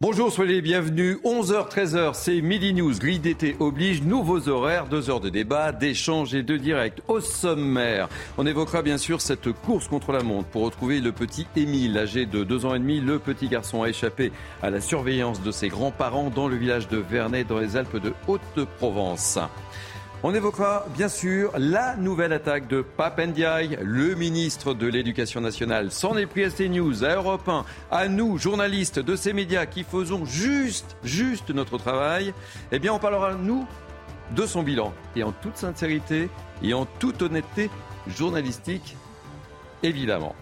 Bonjour, soyez les bienvenus. 11h, 13h, c'est Midi News. D'été oblige. Nouveaux horaires, deux heures de débat, d'échange et de direct. Au sommaire, on évoquera bien sûr cette course contre la montre pour retrouver le petit Émile, âgé de deux ans et demi. Le petit garçon a échappé à la surveillance de ses grands-parents dans le village de Vernet, dans les Alpes de Haute-Provence. On évoquera bien sûr la nouvelle attaque de Papendiaï, le ministre de l'Éducation nationale. S'en est pris à CNews, à Europe 1, à nous, journalistes de ces médias qui faisons juste, juste notre travail. Eh bien, on parlera, nous, de son bilan. Et en toute sincérité et en toute honnêteté journalistique, évidemment.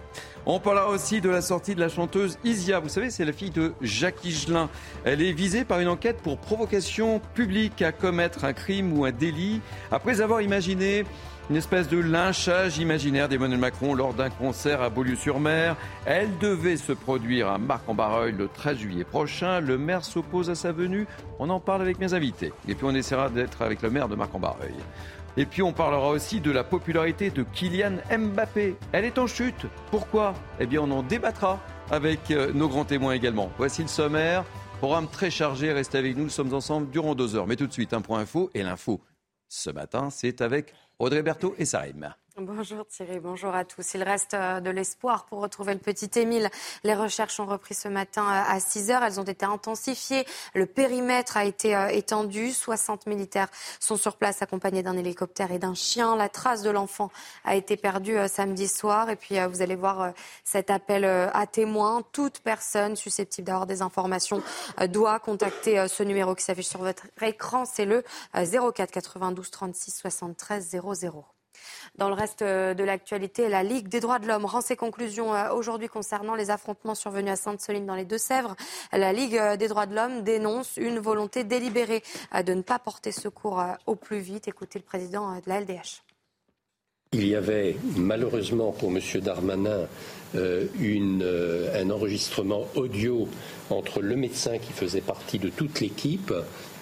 On parlera aussi de la sortie de la chanteuse Isia. Vous savez, c'est la fille de Jacques Higelin. Elle est visée par une enquête pour provocation publique à commettre un crime ou un délit après avoir imaginé une espèce de lynchage imaginaire d'Emmanuel Macron lors d'un concert à Beaulieu-sur-Mer. Elle devait se produire à Marc-en-Barreuil le 13 juillet prochain. Le maire s'oppose à sa venue. On en parle avec mes invités. Et puis on essaiera d'être avec le maire de Marc-en-Barreuil. Et puis on parlera aussi de la popularité de Kylian Mbappé. Elle est en chute. Pourquoi? Eh bien on en débattra avec euh, nos grands témoins également. Voici le sommaire. Programme très chargé, restez avec nous, nous sommes ensemble durant deux heures. Mais tout de suite, un point info et l'info. Ce matin, c'est avec Audrey Berthaud et Sarim. Bonjour Thierry, bonjour à tous. Il reste euh, de l'espoir pour retrouver le petit Émile. Les recherches ont repris ce matin euh, à 6 heures. Elles ont été intensifiées. Le périmètre a été euh, étendu. 60 militaires sont sur place accompagnés d'un hélicoptère et d'un chien. La trace de l'enfant a été perdue samedi soir. Et puis vous allez voir cet appel à témoins. Toute personne susceptible d'avoir des informations doit contacter ce numéro qui s'affiche sur votre écran. C'est le 04 92 36 73 00. Dans le reste euh, de l'actualité, la Ligue des droits de l'homme rend ses conclusions euh, aujourd'hui concernant les affrontements survenus à Sainte-Soline dans les Deux-Sèvres. La Ligue euh, des droits de l'homme dénonce une volonté délibérée de ne pas porter secours au plus vite. Écoutez le président de la LDH. Il y avait malheureusement pour M. Darmanin un enregistrement audio entre le médecin qui faisait partie de toute l'équipe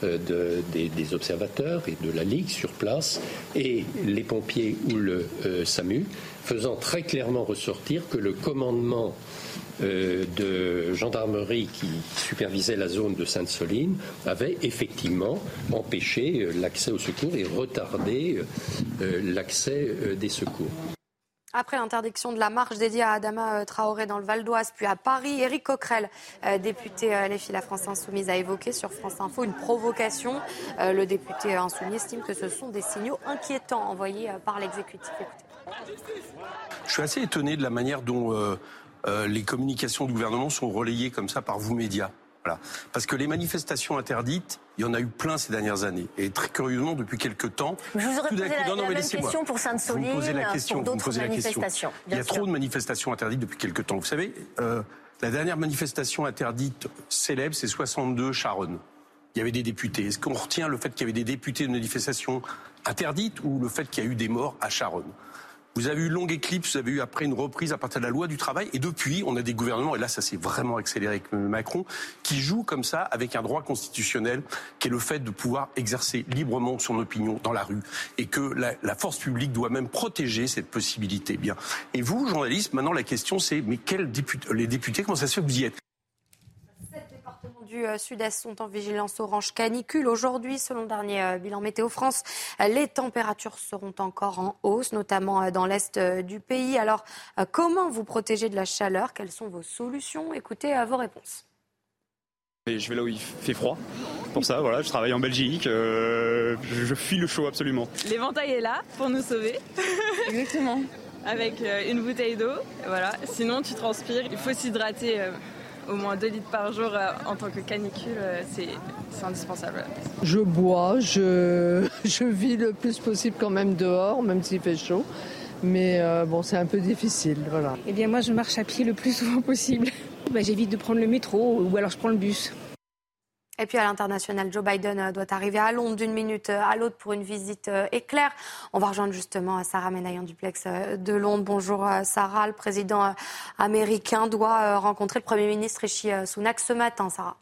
euh, des, observateurs et de la Ligue sur place et les pompiers ou le euh, SAMU, faisant très clairement ressortir que le commandement euh, de gendarmerie qui supervisait la zone de Sainte-Soline avait effectivement empêché l'accès aux secours et retardé l'accès des secours. Après l'interdiction de la marche dédiée à Adama euh, Traoré dans le Val d'Oise, puis à Paris, Éric Coquerel, euh, député euh, Les La France Insoumise, a évoqué sur France Info une provocation. Le député insoumis estime que ce sont des signaux inquiétants envoyés par l'exécutif. Je suis assez étonné de la manière dont les communications du gouvernement sont relayées comme ça par vous médias. Parce que les manifestations interdites, il y en a eu plein ces dernières années. Et très curieusement, depuis quelques temps. Je vous aurais posé la, non, non, même question pour Sainte-Soline, vous me posez la question, pour d'autres manifestations. Il y a trop de manifestations interdites depuis quelques temps. Vous savez, euh, la dernière manifestation interdite célèbre, c'est 62 Charonne. Il y avait des députés. Est-ce qu'on retient le fait qu'il y avait des députés de manifestations interdites ou le fait qu'il y a eu des morts à Charonne? Vous avez eu longue éclipse, vous avez eu après une reprise à partir de la loi du travail, et depuis, on a des gouvernements, et là ça s'est vraiment accéléré avec Macron, qui jouent comme ça avec un droit constitutionnel, qui est le fait de pouvoir exercer librement son opinion dans la rue, et que la, force publique doit même protéger cette possibilité. Bien. Et vous, journalistes, maintenant la question c'est, mais quels députés, les députés, comment ça se fait que vous y êtes? Du euh, Sud-Est sont en vigilance orange canicule. Aujourd'hui, selon le dernier euh, bilan Météo France, les températures seront encore en hausse, notamment euh, dans l'Est du pays. Alors, comment vous protéger de la chaleur? Quelles sont vos solutions? Écoutez vos réponses. je vais là où il fait froid. Pour ça, voilà, je travaille en Belgique. je fuis le chaud absolument. L'éventail est là pour nous sauver. Exactement. Avec une bouteille d'eau. Voilà. Sinon, tu transpires. Il faut s'hydrater au moins 2 litres par jour euh, en tant que canicule, euh, c'est indispensable. Je bois, je, je vis le plus possible quand même dehors, même s'il fait chaud. Mais euh, bon, c'est un peu difficile, voilà. Eh bien, moi, je marche à pied le plus souvent possible. Bah, j'évite de prendre le métro ou alors je prends le bus. Et puis à l'international, Joe Biden euh, doit arriver à Londres d'une minute euh, à l'autre pour une visite euh, éclair. On va rejoindre justement Sarah Menayan duplex de Londres. Bonjour Sarah, le président américain doit rencontrer le Premier ministre Rishi Sunak ce matin, Sarah.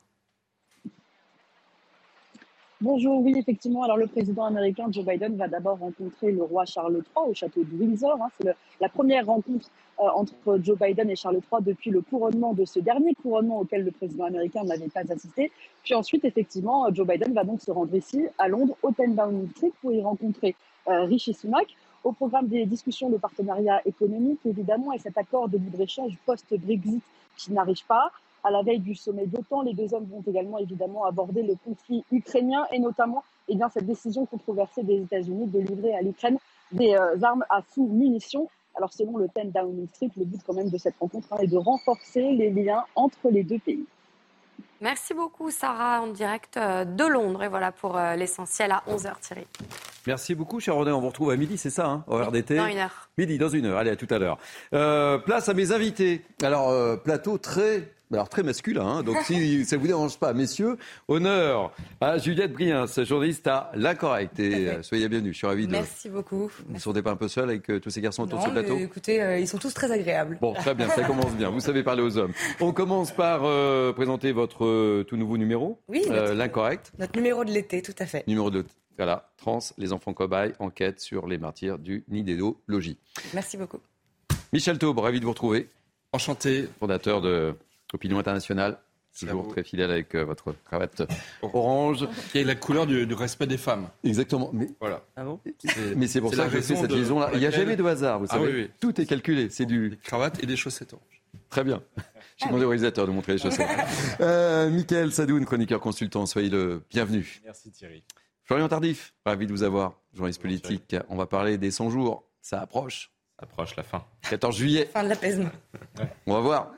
Bonjour, oui, effectivement. Alors, le président américain Joe Biden va d'abord rencontrer le roi Charles III au château de Windsor. Hein. C'est la première rencontre entre Joe Biden et Charles III depuis le couronnement de ce dernier couronnement auquel le président américain n'avait pas assisté. Puis ensuite, effectivement, Joe Biden va donc se rendre ici, à Londres, au 10 Downing Street, pour y rencontrer euh, Rishi Sunak. Au programme des discussions de partenariat économique, évidemment, et cet accord de libre-échange post-Brexit qui n'arrive pas. À la veille du sommet d'OTAN, les deux hommes vont également évidemment aborder le conflit ukrainien et notamment eh bien, cette décision controversée des États-Unis de livrer à l'Ukraine des euh, armes à sous-munitions. Alors selon le 10 Downing Street, le but quand même de cette rencontre hein, est de renforcer les liens entre les deux pays. Merci beaucoup Sarah en direct euh, de Londres et voilà pour euh, l'essentiel à 11h Thierry. Merci beaucoup, cher René. On vous retrouve à midi, c'est ça, hein, au RDT Dans une heure. Midi, dans une heure. Allez, à tout à l'heure. place à mes invités. Alors, plateau très alors très masculin, hein. donc si ça vous dérange pas, messieurs, honneur à Juliette Briens, journaliste à L'Incorrect. Et euh, soyez bienvenue, je suis ravi de... Merci beaucoup. Vous ne sentez pas un peu seul avec euh, tous ces garçons autour de ce plateau Écoutez, euh, ils sont tous très agréables. Bon, très bien, ça commence bien. Vous savez parler aux hommes. On commence par présenter votre tout nouveau numéro. Oui, L'Incorrect. Notre numéro de l'été, tout à fait. Numéro de voilà, Trans, les enfants cobayes, enquête sur les martyrs du Nidédo Logis. Merci beaucoup. Michel Taube, ravi de vous retrouver. Enchanté. Fondateur de Opinion internationale, toujours très fidèle avec euh, votre cravate orange. Qui est la couleur du, respect des femmes. Exactement. Mais, voilà. Ah bon mais c'est pour ça que je fais cette liaison-là. Il n'y a jamais de hasard, vous ah savez. Tout est calculé. C'est du. Des cravates et des chaussettes oranges. Très bien. J'ai demandé au réalisateur de montrer les chaussettes. euh, Michael Sadoun, chroniqueur consultant, soyez le bienvenu. Merci Thierry. Florian Tardif, ravi de vous avoir, journaliste politique. On va parler des 100 jours. Ça approche. Ça approche la fin. 14 juillet. Fin de l'apaisement. On va voir.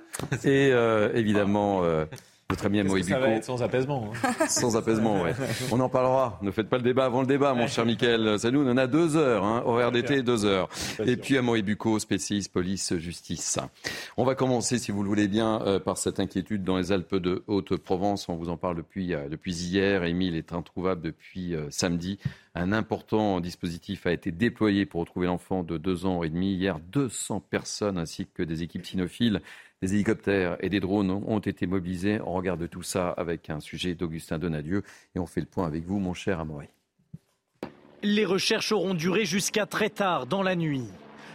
Et euh, évidemment, euh, notre ami Amoy Ça va être sans apaisement. Hein. sans apaisement, ouais. On en parlera. Ne faites pas le débat avant le débat, mon cher Mickaël. Salut, on en a deux heures, hein, horaire d'été, deux heures. Et puis Amoy Bucco, spécialiste police-justice. On va commencer, si vous le voulez bien, euh, par cette inquiétude dans les Alpes de Haute-Provence. On vous en parle depuis, depuis hier. Émile est introuvable depuis samedi. Un important dispositif a été déployé pour retrouver l'enfant de deux ans et demi. Hier, 200 personnes ainsi que des équipes cynophiles des hélicoptères et des drones ont été mobilisés. On regarde tout ça avec un sujet d'Augustin Donadieu et on fait le point avec vous, mon cher Amaury. Les recherches auront duré jusqu'à très tard dans la nuit.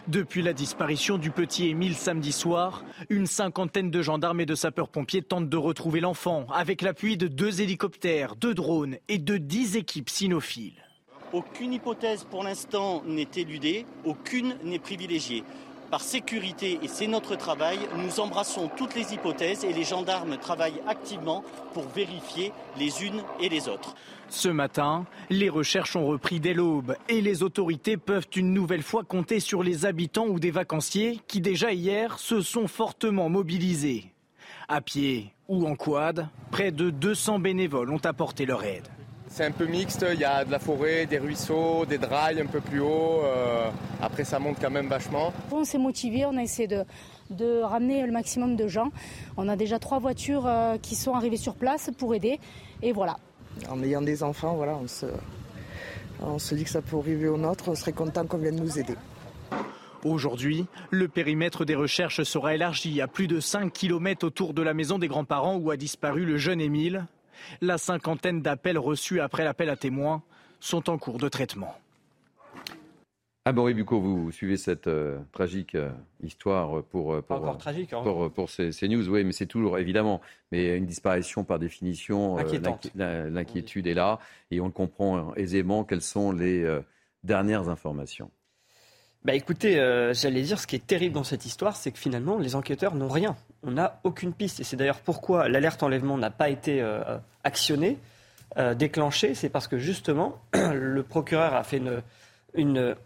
Depuis la disparition du petit Émile samedi soir, une cinquantaine de gendarmes et de sapeurs-pompiers tentent de retrouver l'enfant avec l'appui de deux hélicoptères, deux drones et de dix équipes cynophiles. Aucune hypothèse pour l'instant n'est éludée, aucune n'est privilégiée par sécurité, et c'est notre travail, nous embrassons toutes les hypothèses et les gendarmes travaillent activement pour vérifier les unes et les autres. Ce matin, les recherches ont repris dès l'aube et les autorités peuvent une nouvelle fois compter sur les habitants ou des vacanciers qui déjà hier se sont fortement mobilisés. À pied ou en quad, près de 200 bénévoles ont apporté leur aide. C'est un peu mixte, il y a de la forêt, des ruisseaux, des drailles un peu plus haut. Euh, après, ça monte quand même vachement. On s'est motivé, on a essayé de, de, ramener le maximum de gens. On a déjà trois voitures euh, qui sont arrivées sur place pour aider. Et voilà. En ayant des enfants, voilà, on se, on se dit que ça peut arriver au nôtre. On serait content qu'on vienne nous aider. Aujourd'hui, le périmètre des recherches sera élargi à plus de 5 km autour de la maison des grands-parents où a disparu le jeune Émile. La cinquantaine d'appels reçus après l'appel à témoins sont en cours de traitement. Ah Boris Bucco, vous suivez cette euh, tragique euh, histoire pour, euh, pour, tragique, hein. pour, ces, news, oui, mais c'est toujours évidemment, mais une disparition par définition, l'inquiétude est là et on le comprend aisément. Quelles sont les dernières informations bah écoutez, euh, j'allais dire, ce qui est terrible dans cette histoire, c'est que finalement, les enquêteurs n'ont rien. On n'a aucune piste. Et c'est d'ailleurs pourquoi l'alerte enlèvement n'a pas été euh, actionnée, euh, déclenchée. C'est parce que justement, le procureur a fait une,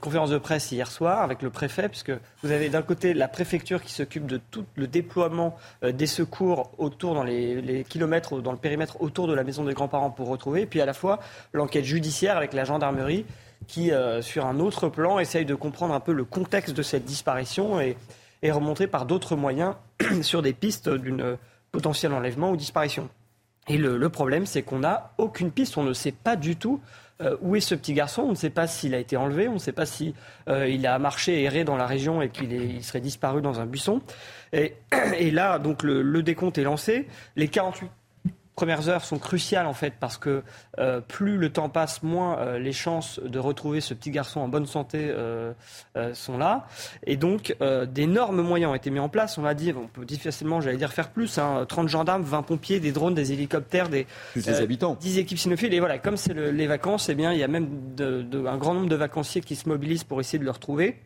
conférence de presse hier soir avec le préfet, puisque vous avez d'un côté la préfecture qui s'occupe de tout le déploiement des secours autour, dans les, les, kilomètres, dans le périmètre autour de la maison des grands-parents pour retrouver, et puis à la fois l'enquête judiciaire avec la gendarmerie qui, euh, sur un autre plan, essaye de comprendre un peu le contexte de cette disparition et, et remonter par d'autres moyens sur des pistes d'une potentiel enlèvement ou disparition. Et le, problème, c'est qu'on n'a aucune piste, on ne sait pas du tout euh, où est ce petit garçon, on ne sait pas s'il a été enlevé, on ne sait pas s'il euh, il a marché, erré dans la région et qu'il serait disparu dans un buisson. Et, là, donc le, le, décompte est lancé. Les 48 premières heures sont cruciales en fait parce que euh, plus le temps passe, moins euh, les chances de retrouver ce petit garçon en bonne santé euh, sont là. Et donc d'énormes moyens ont été mis en place. On l'a dit, on peut difficilement, j'allais dire, faire plus. 30 hein. gendarmes, 20 pompiers, des drones, des hélicoptères, des des habitants, 10 équipes cynophiles. Et voilà, comme c'est les vacances, eh bien il y a même un grand nombre de vacanciers qui se mobilisent pour essayer de le retrouver.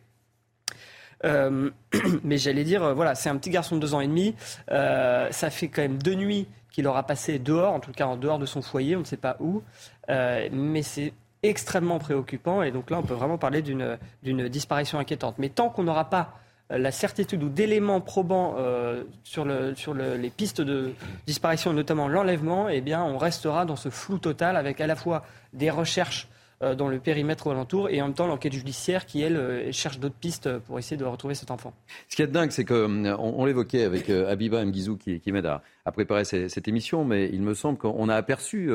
mais j'allais dire, voilà, c'est un petit garçon de deux ans et demi. ça fait quand même deux nuits qu'il aura passé dehors, en tout cas en dehors de son foyer, on ne sait pas où. Euh, mais c'est extrêmement préoccupant et donc là on peut vraiment parler d'une disparition inquiétante. Mais tant qu'on n'aura pas euh, la certitude ou d'éléments probants euh, sur, le, sur le, les pistes de disparition, notamment l'enlèvement, eh on restera dans ce flou total avec à la fois des recherches dans le périmètre alentour et en même temps l'enquête judiciaire qui, elle, euh, cherche d'autres pistes pour essayer de retrouver cet enfant. Ce qui est dingue, c'est qu'on on, l'évoquait avec euh, Abiba Mguizou qui, qui m'aide à, préparer cette, émission, mais il me semble qu'on a aperçu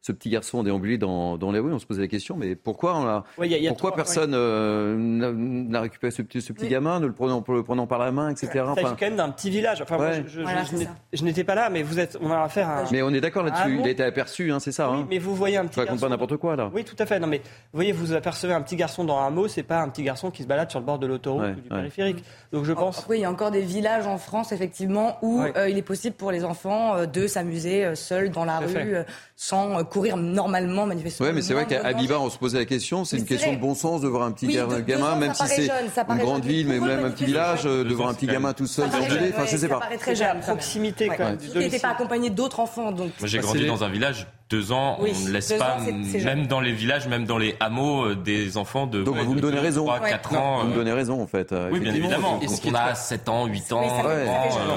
ce petit garçon déambuler dans, dans, les rues. On se posait la question, mais pourquoi, on a, pourquoi personne n'a récupéré ce petit, ce petit gamin, ne le prenant, le prenant par la main, etc. Il s'agit quand même d'un petit village. Enfin, moi, je, je, n'étais pas là, mais vous êtes, on a affaire à. Mais on est d'accord là-dessus. il a été aperçu, hein, c'est ça. Oui, hein. mais vous voyez un petit. raconte pas n'importe quoi là. Oui, tout à fait. Non, mais vous voyez, vous apercevez un petit garçon dans un hameau, c'est pas un petit garçon qui se balade sur le bord de l'autoroute ou du périphérique. Donc je pense. Oui, il y a encore des villages en France, effectivement, où euh, il est possible pour les enfants euh, de s'amuser euh, seuls dans la rue sans courir normalement, manifestement. Oui, mais c'est vrai qu'à Biba, on se posait la question. C'est une question de bon sens de voir un petit gamin, même si c'est une grande ville, mais même un petit village, de voir un petit gamin tout seul déambuler. Enfin, je sais pas. Ça paraît très jeune. Proximité, quand même. Il n'était pas accompagné d'autres enfants. Donc. Moi, j'ai grandi dans un village deux ans, on ne laisse pas, même dans les villages, même dans les hameaux, euh, des enfants de, Donc, vous me donnez raison. 3, 4 ans. Vous me donnez raison, en fait. Oui, bien évidemment. Quand on a 7 ans, 8 ans,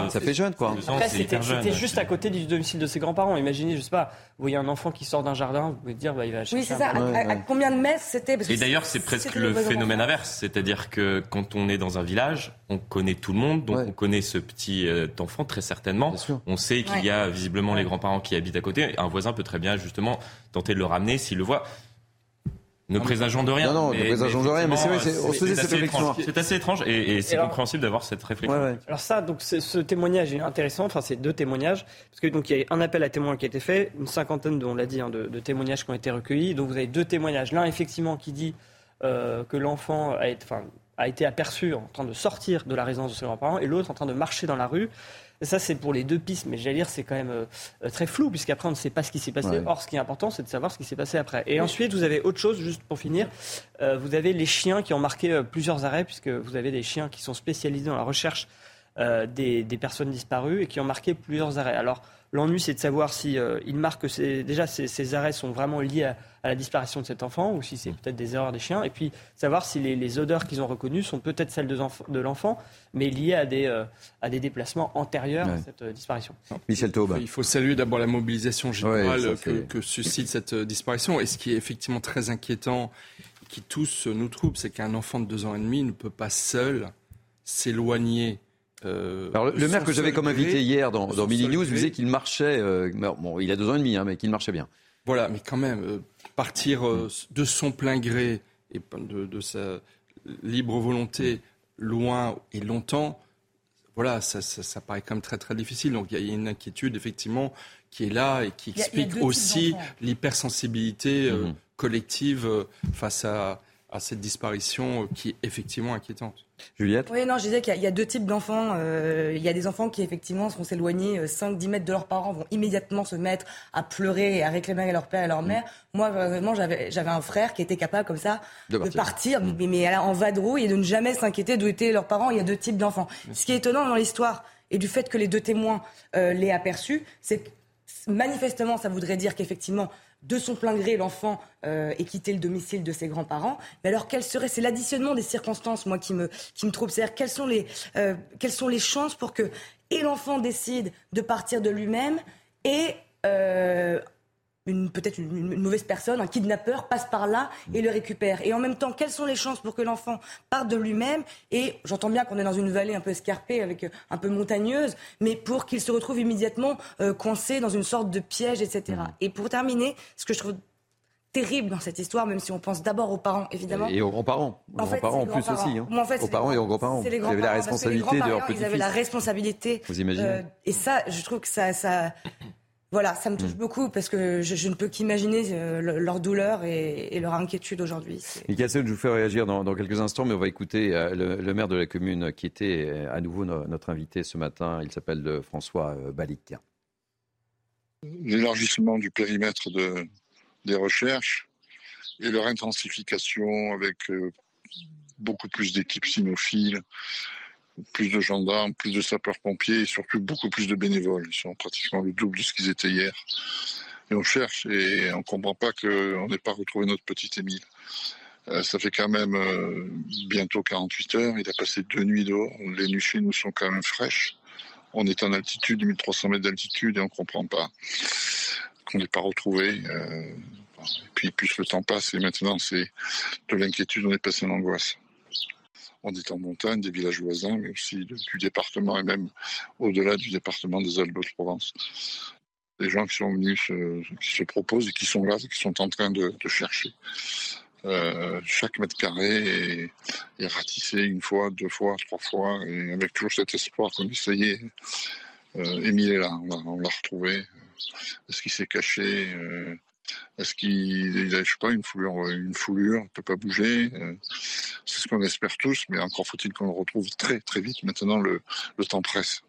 ça, fait jeune, quoi. C'était juste à côté du domicile de ses grands-parents. Imaginez, je sais pas, vous voyez un enfant qui sort d'un jardin, vous pouvez dire, bah, il va Oui, c'est ça. À, combien de mètres c'était? Et d'ailleurs, c'est presque le phénomène inverse. C'est-à-dire que quand on est dans un village, on connaît tout le monde, donc on connaît ce petit euh, enfant très certainement. On sait qu'il y a visiblement les grands-parents qui habitent à côté. Un voisin peut très bien justement tenter de le ramener s'il le voit. Ne présageons de rien. Non, non, mais, ne présageons de rien, mais c'est vrai, on se faisait cette réflexion. C'est assez étrange et, c'est compréhensible d'avoir cette réflexion. Alors ça, donc ce témoignage est intéressant, enfin c'est deux témoignages, parce que donc il y a un appel à témoins qui a été fait, une cinquantaine, on l'a dit, hein, de, témoignages qui ont été recueillis. Donc vous avez deux témoignages. L'un effectivement qui dit euh, que l'enfant a été, enfin, a été aperçu en train de sortir de la résidence de ses grands-parents et l'autre en train de marcher dans la rue. Ça, c'est pour les deux pistes, mais j'allais dire, c'est quand même euh, très flou, puisqu'après, on ne sait pas ce qui s'est passé. Or, ce qui est important, c'est de savoir ce qui s'est passé après. Et ensuite, vous avez autre chose, juste pour finir. Euh, vous avez les chiens qui ont marqué euh, plusieurs arrêts, puisque vous avez des chiens qui sont spécialisés dans la recherche des, des, personnes disparues et qui ont marqué plusieurs arrêts. Alors, L'ennui, c'est de savoir si euh, il marque que déjà ces, arrêts sont vraiment liés à, la disparition de cet enfant ou si c'est mm. peut-être des erreurs des chiens. Et puis savoir si les, odeurs qu'ils ont reconnues sont peut-être celles de, l'enfant, mais liées à des, euh, à des déplacements antérieurs à cette euh, disparition. Michel Taube. Il faut saluer d'abord la mobilisation générale que, suscite cette disparition. Et ce qui est effectivement très inquiétant, qui tous nous trouble, c'est qu'un enfant de deux ans et demi ne peut pas seul s'éloigner euh, Alors, le, maire que j'avais comme invité hier dans, dans Mini News disait qu'il marchait, euh, bon, il a deux ans et demi, hein, mais qu'il marchait bien. Voilà, mais quand même, euh, partir de son plein gré et de, sa libre volonté loin et longtemps, voilà, ça, ça, paraît quand même très très difficile. Donc il y, a une inquiétude effectivement qui est là et qui explique aussi l'hypersensibilité mm-hmm. collective face à, à cette disparition qui est effectivement inquiétante. Juliette Oui, non, je disais qu'il y, a deux types d'enfants. Euh, il y a des enfants qui, effectivement, vont s'éloigner 5-10 euh, mètres de leurs parents, vont immédiatement se mettre à pleurer et à réclamer à leur père et à leur mère. Mm. Moi, vraiment, j'avais un frère qui était capable, comme ça, de partir, mm. mais, mais en vadrouille et de ne jamais s'inquiéter d'où étaient leurs parents. Il y a deux types d'enfants. Ce qui est étonnant dans l'histoire et du fait que les deux témoins euh, l'aient aperçu, c'est que manifestement, ça voudrait dire qu'effectivement, de son plein gré, l'enfant euh, quitté le domicile de ses grands-parents. Mais alors, quel serait, c'est l'additionnement des circonstances, moi, qui me, qui me trouble. C'est-à-dire, quelles sont les, euh, quelles sont les chances pour que et l'enfant décide de partir de lui-même et euh, une peut-être une, mauvaise personne, un kidnappeur passe par là et le récupère. Et en même temps, quelles sont les chances pour que l'enfant parte de lui-même Et j'entends bien qu'on est dans une vallée un peu escarpée, avec euh, un peu montagneuse, mais pour qu'il se retrouve immédiatement euh, coincé dans une sorte de piège, etc. Mmh. Et pour terminer, ce que je trouve terrible dans cette histoire, même si on pense d'abord aux parents, évidemment. Et aux grands-parents. Aux grands-parents en plus aussi. Hein. en fait, aux parents et aux grands-parents. Vous avez la responsabilité de leur petit Ils avaient la responsabilité. Vous imaginez euh, Et ça, je trouve que ça, ça Voilà, ça me touche Mm. beaucoup parce que je, je ne peux qu'imaginer euh, le- leur douleur et, et leur inquiétude aujourd'hui. Michael je vous fais réagir dans, dans quelques instants, mais on va écouter euh, le, le maire de la commune qui était euh, à nouveau no- notre invité ce matin. Il s'appelle euh, François euh, Balic. l'élargissement du périmètre de, des recherches et leur intensification avec euh, beaucoup plus d'équipes cynophiles, plus de gendarmes, plus de sapeurs-pompiers et surtout beaucoup plus de bénévoles. Ils sont pratiquement le double de ce qu'ils étaient hier. Et on cherche et on ne comprend pas qu'on n'ait pas retrouvé notre petit Émile. Euh, ça fait quand même euh, bientôt 48 heures. Il a passé deux nuits dehors. Les nuits chez nous sont quand même fraîches. On est en altitude, 1300 mètres d'altitude, et on ne comprend pas qu'on n'ait pas retrouvé. Euh, et puis, plus le temps passe, et maintenant, c'est de l'inquiétude, on est passé en angoisse. On est en montagne, des villages voisins, mais aussi de- du département, et même au-delà du département des Alpes-de-Provence. Des gens qui sont venus, qui se proposent et qui sont là, qui sont en train de, de chercher. Euh, chaque mètre carré est, ratissé une fois, deux fois, trois fois, et avec toujours cet espoir qu'on dit est, euh, Émile est là, on l'a, on l'a retrouvé. Est-ce qu'il s'est caché euh, Est-ce qu'il il a, je sais pas, une foulure, une foulure, il peut pas bouger euh, C'est ce qu'on espère tous, mais encore faut-il qu'on le retrouve très très vite. Maintenant, le, le temps presse.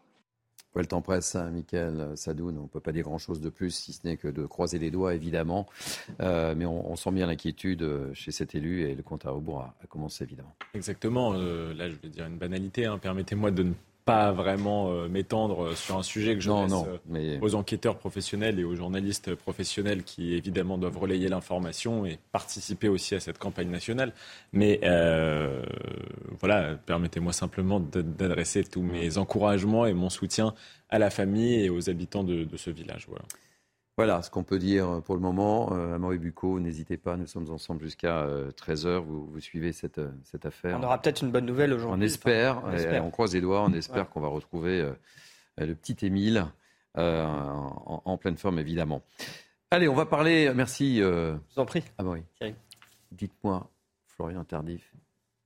Ouais, le temps presse, hein, Michael Sadoun. On ne peut pas dire grand-chose de plus, si ce n'est que de croiser les doigts, évidemment. Euh, mais on, on sent bien l'inquiétude euh, chez cet élu et le compte à rebours a, a commencé, évidemment. Exactement. Euh, là, je vais dire une banalité. hein. Permettez-moi de ne pas vraiment euh, m'étendre sur un sujet que je Non, laisse non, euh, mais- aux enquêteurs professionnels et aux journalistes professionnels qui, évidemment, doivent relayer l'information et participer aussi à cette campagne nationale. Mais euh, voilà, permettez-moi simplement d'adresser tous mes encouragements et mon soutien à la famille et aux habitants de, de ce village. Voilà. Voilà ce qu'on peut dire pour le moment. Euh, Amaury Bucco, n'hésitez pas, nous sommes ensemble jusqu'à 13h. Vous, vous suivez cette, euh, cette affaire. On aura peut-être une bonne nouvelle aujourd'hui. On espère, Enfin, on et espère. on croise les doigts, on espère Ouais. qu'on va retrouver euh, le petit Émile euh, en, en pleine forme, évidemment. Allez, on va parler. Merci. Euh, Je vous en prie. Amaury. Dites-moi, Florian Tardif,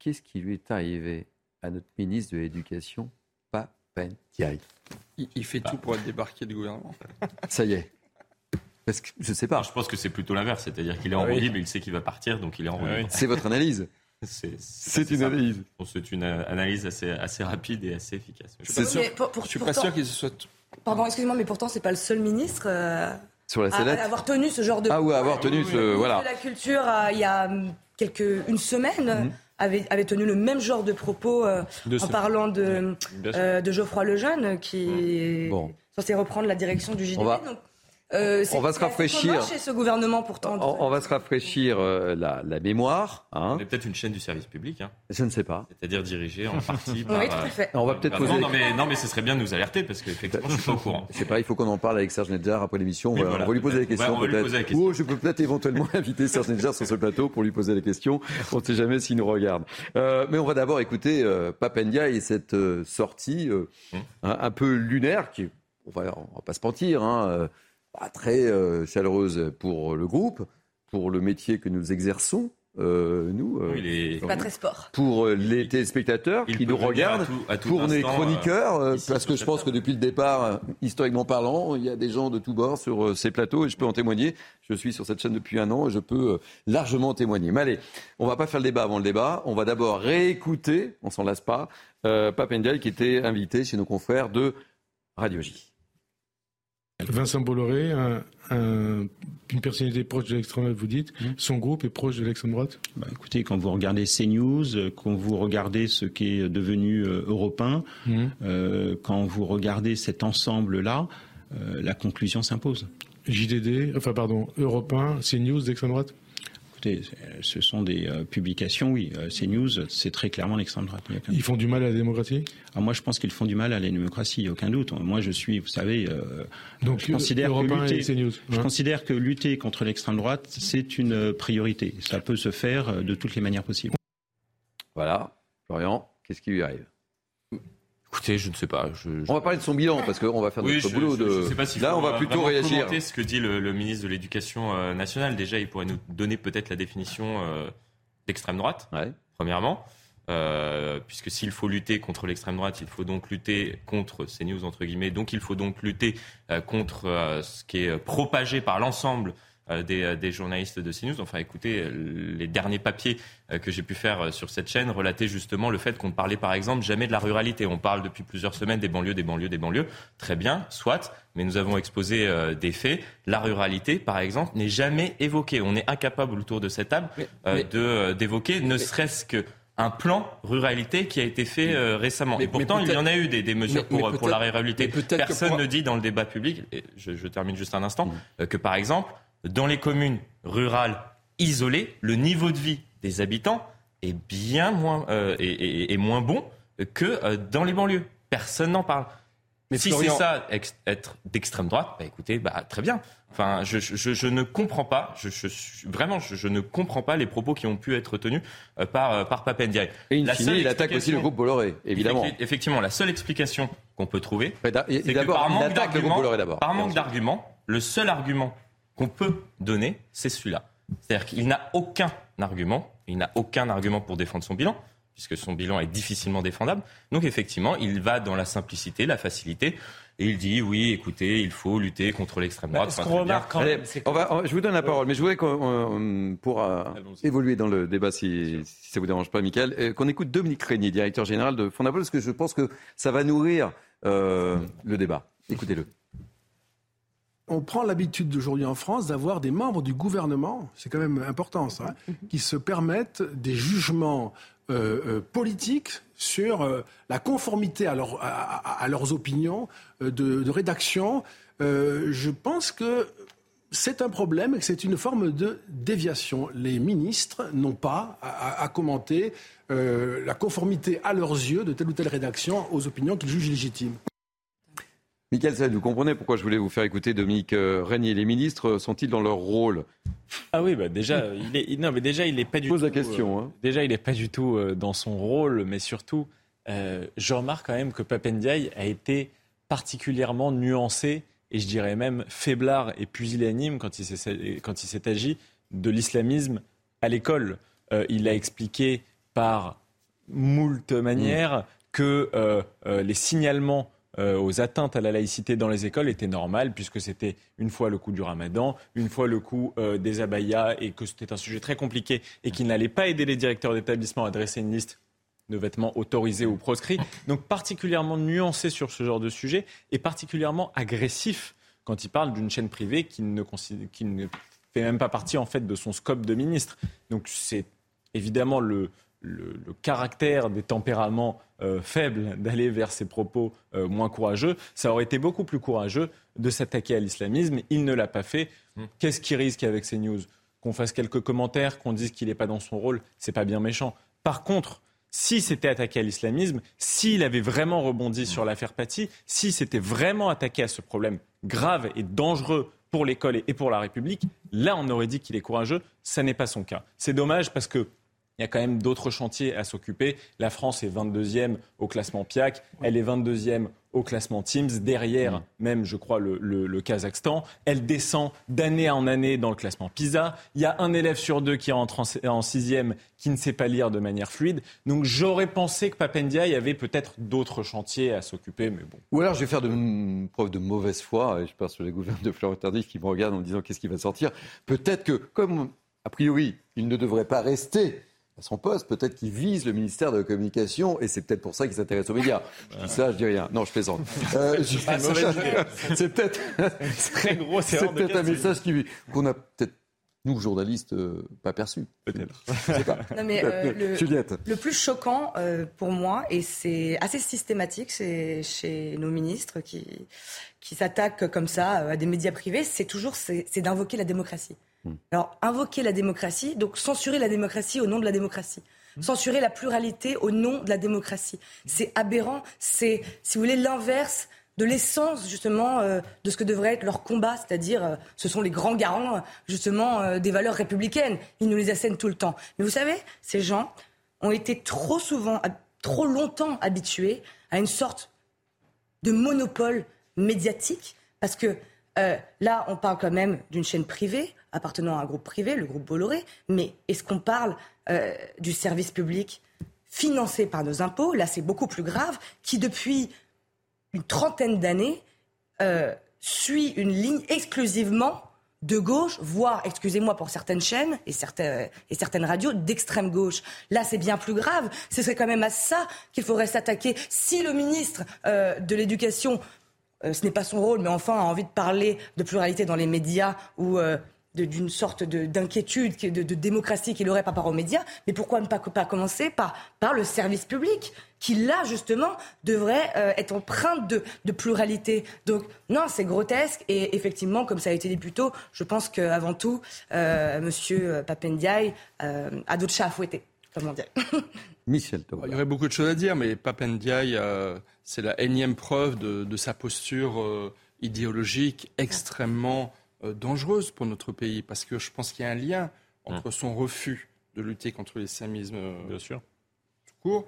qu'est-ce qui lui est arrivé à notre ministre de l'Éducation, Papendiaï Il, il fait tout pour être débarqué du gouvernement. Ça y est. Parce que je sais pas. Je pense que c'est plutôt l'inverse, c'est-à-dire qu'il est en Ah oui. libre, il sait qu'il va partir, donc il est en roue Ah oui. C'est votre analyse C'est une simple. analyse. Je c'est une euh, analyse assez, assez rapide et assez efficace. C'est sûr. Mais pour- pour- je suis pourtant- pas sûr qu'il se soit. Pardon, excusez-moi, mais pourtant, c'est pas le seul ministre euh, Sur la à, avoir tenu ce genre de. Ah oui, à avoir tenu ce- Le ministre voilà. de la Culture, euh, il y a hum, quelques, une semaine, Mhm. avait, avait tenu le même genre de propos euh, en parlant de, sûr. euh, de Geoffroy Lejeune, qui est Bon. censé reprendre la direction du JDP. On va- Donc, euh, on va se rafraîchir. chez ce gouvernement, pourtant. On, on va se rafraîchir euh, la, la mémoire. Hein. On est peut-être une chaîne du service public. Hein. Je ne sais pas. C'est-à-dire dirigée en partie Oui, par. tout à fait. On va peut-être poser- Non, non, mais, non, mais ce serait bien de nous alerter parce qu'effectivement, je suis pas au courant. Je sais pas, il faut qu'on en parle avec Serge Nedjar après l'émission. Oui, Voilà, voilà, on va lui poser la peut-être. question. Ouais, on va lui peut-être. poser la question. Ou je peux peut-être éventuellement inviter Serge Nedjar sur ce plateau pour lui poser la question. On ne sait jamais s'il nous regarde. Euh, mais on va d'abord écouter euh, Papendia et cette euh, sortie euh, Hum. un, un peu lunaire qui, on va, on va pas se mentir, hein, pas très euh, chaleureuse pour le groupe, pour le métier que nous exerçons. euh, nous, euh, Oui, pas très sport. pour euh, les téléspectateurs Il qui nous regardent, à tout- à tout pour les instant, chroniqueurs, euh, euh, ici, parce que je pense que depuis le départ, historiquement parlant, il y a des gens de tous bords sur euh, ces plateaux et je peux en témoigner. Je suis sur cette chaîne depuis un an et je peux largement en témoigner. Mais allez, on va pas faire le débat avant le débat. On va d'abord réécouter, on s'en lasse pas, euh, Papendiaï qui était invité chez nos confrères de Radio J. Vincent Bolloré, un- un- une personnalité proche de l'extrême droite, vous dites, son groupe est proche de l'extrême droite Bah, écoutez, quand vous regardez CNews, euh, quand vous regardez ce qui est devenu euh, européen, Mhm. euh, quand vous regardez cet ensemble-là, euh, la conclusion s'impose. JDD, enfin pardon, Europe 1, CNews d'extrême droite Écoutez, ce sont des euh, publications, oui. Euh, CNews, c'est très clairement l'extrême droite. Ils doute. font du mal à la démocratie? Ah, moi, je pense qu'ils font du mal à la démocratie, il n'y a aucun doute. Moi, je suis, vous savez, euh, Donc, je considère que Europe 1 lutter, et CNews, je hein. considère que lutter contre l'extrême droite, c'est une priorité. Ça peut se faire de toutes les manières possibles. Voilà, Florian, qu'est-ce qui lui arrive? Écoutez, je ne sais pas. Je, On va parler de son bilan parce qu'on va faire Oui, notre je- boulot. de... je sais pas s'il Là, on va plutôt réagir. commenter ce que dit le, le ministre de l'Éducation euh, nationale. Déjà, il pourrait nous donner peut-être la définition euh, d'extrême droite, premièrement. euh, puisque s'il faut lutter contre l'extrême droite, il faut donc lutter contre ces news entre guillemets, donc il faut donc lutter euh, contre euh, ce qui est propagé par l'ensemble des, des, journalistes de CNews. Enfin, écoutez, les derniers papiers que j'ai pu faire sur cette chaîne relataient justement le fait qu'on ne parlait par exemple jamais de la ruralité. On parle depuis plusieurs semaines des banlieues, des banlieues, des banlieues. Très bien, soit, mais nous avons exposé des faits. La ruralité, par exemple, n'est jamais évoquée. On est incapable autour de cette table d'évoquer, ne serait-ce que un plan ruralité qui a été fait euh, récemment. et pourtant, il y en a eu des, mesures pour, pour, la ruralité. Personne ne dit dans le débat public, et je, termine juste un instant, mm. euh, que par exemple, dans les communes rurales isolées, le niveau de vie des habitants est bien moins, euh, et, moins bon que dans les banlieues. Personne n'en parle. Mais si c'est ça, être d'extrême droite, bah écoutez, bah, très bien. Enfin, je, je, je ne comprends pas, je, je vraiment, je, ne comprends pas les propos qui ont pu être tenus euh, par, euh, par. Et in fine, il attaque aussi le groupe Bolloré, évidemment. Effectivement, la seule explication qu'on peut trouver, c'est que par manque d'arguments, par manque d'arguments, le seul argument qu'on peut donner, c'est celui-là. C'est-à-dire qu'il n'a aucun argument, il n'a aucun argument pour défendre son bilan puisque son bilan est difficilement défendable. Donc effectivement, il va dans la simplicité, la facilité. Et il dit oui, écoutez, il faut lutter contre l'extrême droite. Bah, je vous donne la parole, mais je voudrais qu'on pour euh, évoluer dans le débat, si, si ça vous dérange pas, Michael, euh, qu'on écoute Dominique Régnier, directeur général de Fondapol, parce que je pense que ça va nourrir euh, le débat. Écoutez-le on prend l'habitude aujourd'hui en France d'avoir des membres du gouvernement, c'est quand même important ça, qui se permettent des jugements euh, euh, politiques sur euh, la conformité à, leurs opinions de, rédaction. je pense que c'est un problème et que c'est une forme de déviation. Les ministres n'ont pas à, commenter la conformité à leurs yeux de telle ou telle rédaction aux opinions qu'ils jugent légitimes. Michael vous comprenez pourquoi je voulais vous faire écouter Dominique euh, Régnier. Les ministres euh, sont-ils dans leur rôle? Ah oui, bah déjà, il est, non, mais déjà, il n'est pas du Pose tout. la question. Euh, hein. Déjà, il n'est pas du tout dans son rôle, mais surtout, je remarque quand même que Papendiaï a été particulièrement nuancé et je dirais même faiblard et pusillanime quand il s'est agi de l'islamisme à l'école. il a expliqué par moult manières mm. que les signalements euh, aux atteintes à la laïcité dans les écoles était normal, puisque c'était une fois le coup du ramadan, une fois le coup euh, des abayas, et que c'était un sujet très compliqué, et qu'il n'allait pas aider les directeurs d'établissement à dresser une liste de vêtements autorisés ou proscrits. Donc particulièrement nuancé sur ce genre de sujet, et particulièrement agressif quand il parle d'une chaîne privée qui ne, qui ne fait même pas partie en fait de son scope de ministre. Donc c'est évidemment le, le, caractère des tempéraments euh, faibles d'aller vers ces propos euh, moins courageux, ça aurait été beaucoup plus courageux de s'attaquer à l'islamisme. Il ne l'a pas fait. Mmh. Qu'est-ce qui risque avec ces news? Qu'on fasse quelques commentaires, qu'on dise qu'il n'est pas dans son rôle, c'est pas bien méchant. Par contre, si c'était attaqué à l'islamisme, s'il avait vraiment rebondi sur l'affaire Paty, si c'était vraiment attaqué à ce problème grave et dangereux pour l'école et pour la République, là on aurait dit qu'il est courageux. Ça n'est pas son cas. C'est dommage parce que il y a quand même d'autres chantiers à s'occuper. La France est 22e au classement PIAC, elle est 22e au classement Teams, derrière même, je crois, le, Kazakhstan. Elle descend d'année en année dans le classement PISA. Il y a un élève sur deux qui rentre en, sixième qui ne sait pas lire de manière fluide. Donc j'aurais pensé que Papendia avait peut-être d'autres chantiers à s'occuper, mais bon. Ou alors je vais faire de, preuve de mauvaise foi, et je pense sur les gouverneurs de Florent Tardif qui me regardent en me disant qu'est-ce qui va sortir. Peut-être que, comme a priori, il ne devrait pas rester son poste, peut-être qu'il vise le ministère de la Communication et c'est peut-être pour ça qu'il s'intéresse aux médias. Je dis ça, je dis rien. Non, je plaisante. Euh, c'est peut-être très gros. C'est peut-être un message qu'on a peut-être nous, journalistes, euh, pas perçu. Peut-être. Euh, le, Juliette. Le plus choquant pour moi, et c'est assez systématique c'est chez nos ministres qui, qui s'attaquent comme ça à des médias privés, c'est toujours c'est d'invoquer la démocratie. Hmm. Alors, invoquer la démocratie, donc censurer la démocratie au nom de la démocratie. Hmm. Censurer la pluralité au nom de la démocratie. C'est aberrant, c'est, si vous voulez, l'inverse de l'essence justement euh, de ce que devrait être leur combat, c'est-à-dire euh, ce sont les grands garants justement euh, des valeurs républicaines. Ils nous les assènent tout le temps. Mais vous savez, ces gens ont été trop souvent, trop longtemps habitués à une sorte de monopole médiatique, parce que là, on parle quand même d'une chaîne privée, appartenant à un groupe privé, le groupe Bolloré, mais est-ce qu'on parle euh, du service public financé par nos impôts, là c'est beaucoup plus grave, qui depuis une trentaine d'années euh, suit une ligne exclusivement de gauche, voire, excusez-moi pour certaines chaînes et, certaines, et certaines radios, d'extrême gauche. Là, c'est bien plus grave. Ce serait quand même à ça qu'il faudrait s'attaquer. Si le ministre euh, de l'Éducation, euh, ce n'est pas son rôle, mais enfin a envie de parler de pluralité dans les médias ou euh, d'une sorte d'inquiétude, de, démocratie qu'il aurait par rapport aux médias, mais pourquoi ne pas, pas commencer par, par le service public qui là justement devrait euh, être empreinte de, de, pluralité. Donc non, c'est grotesque et effectivement, comme ça a été dit plus tôt, je pense qu'avant tout, euh, Monsieur Papendiaï euh, a d'autres chats à fouetter, comme on dit. Michel, il y aurait beaucoup de choses à dire, mais Papendiaï, euh, c'est la énième preuve de, de sa posture euh, idéologique extrêmement euh, dangereuse pour notre pays, parce que je pense qu'il y a un lien entre mmh. son refus de lutter contre l'islamisme Bien sûr. tout court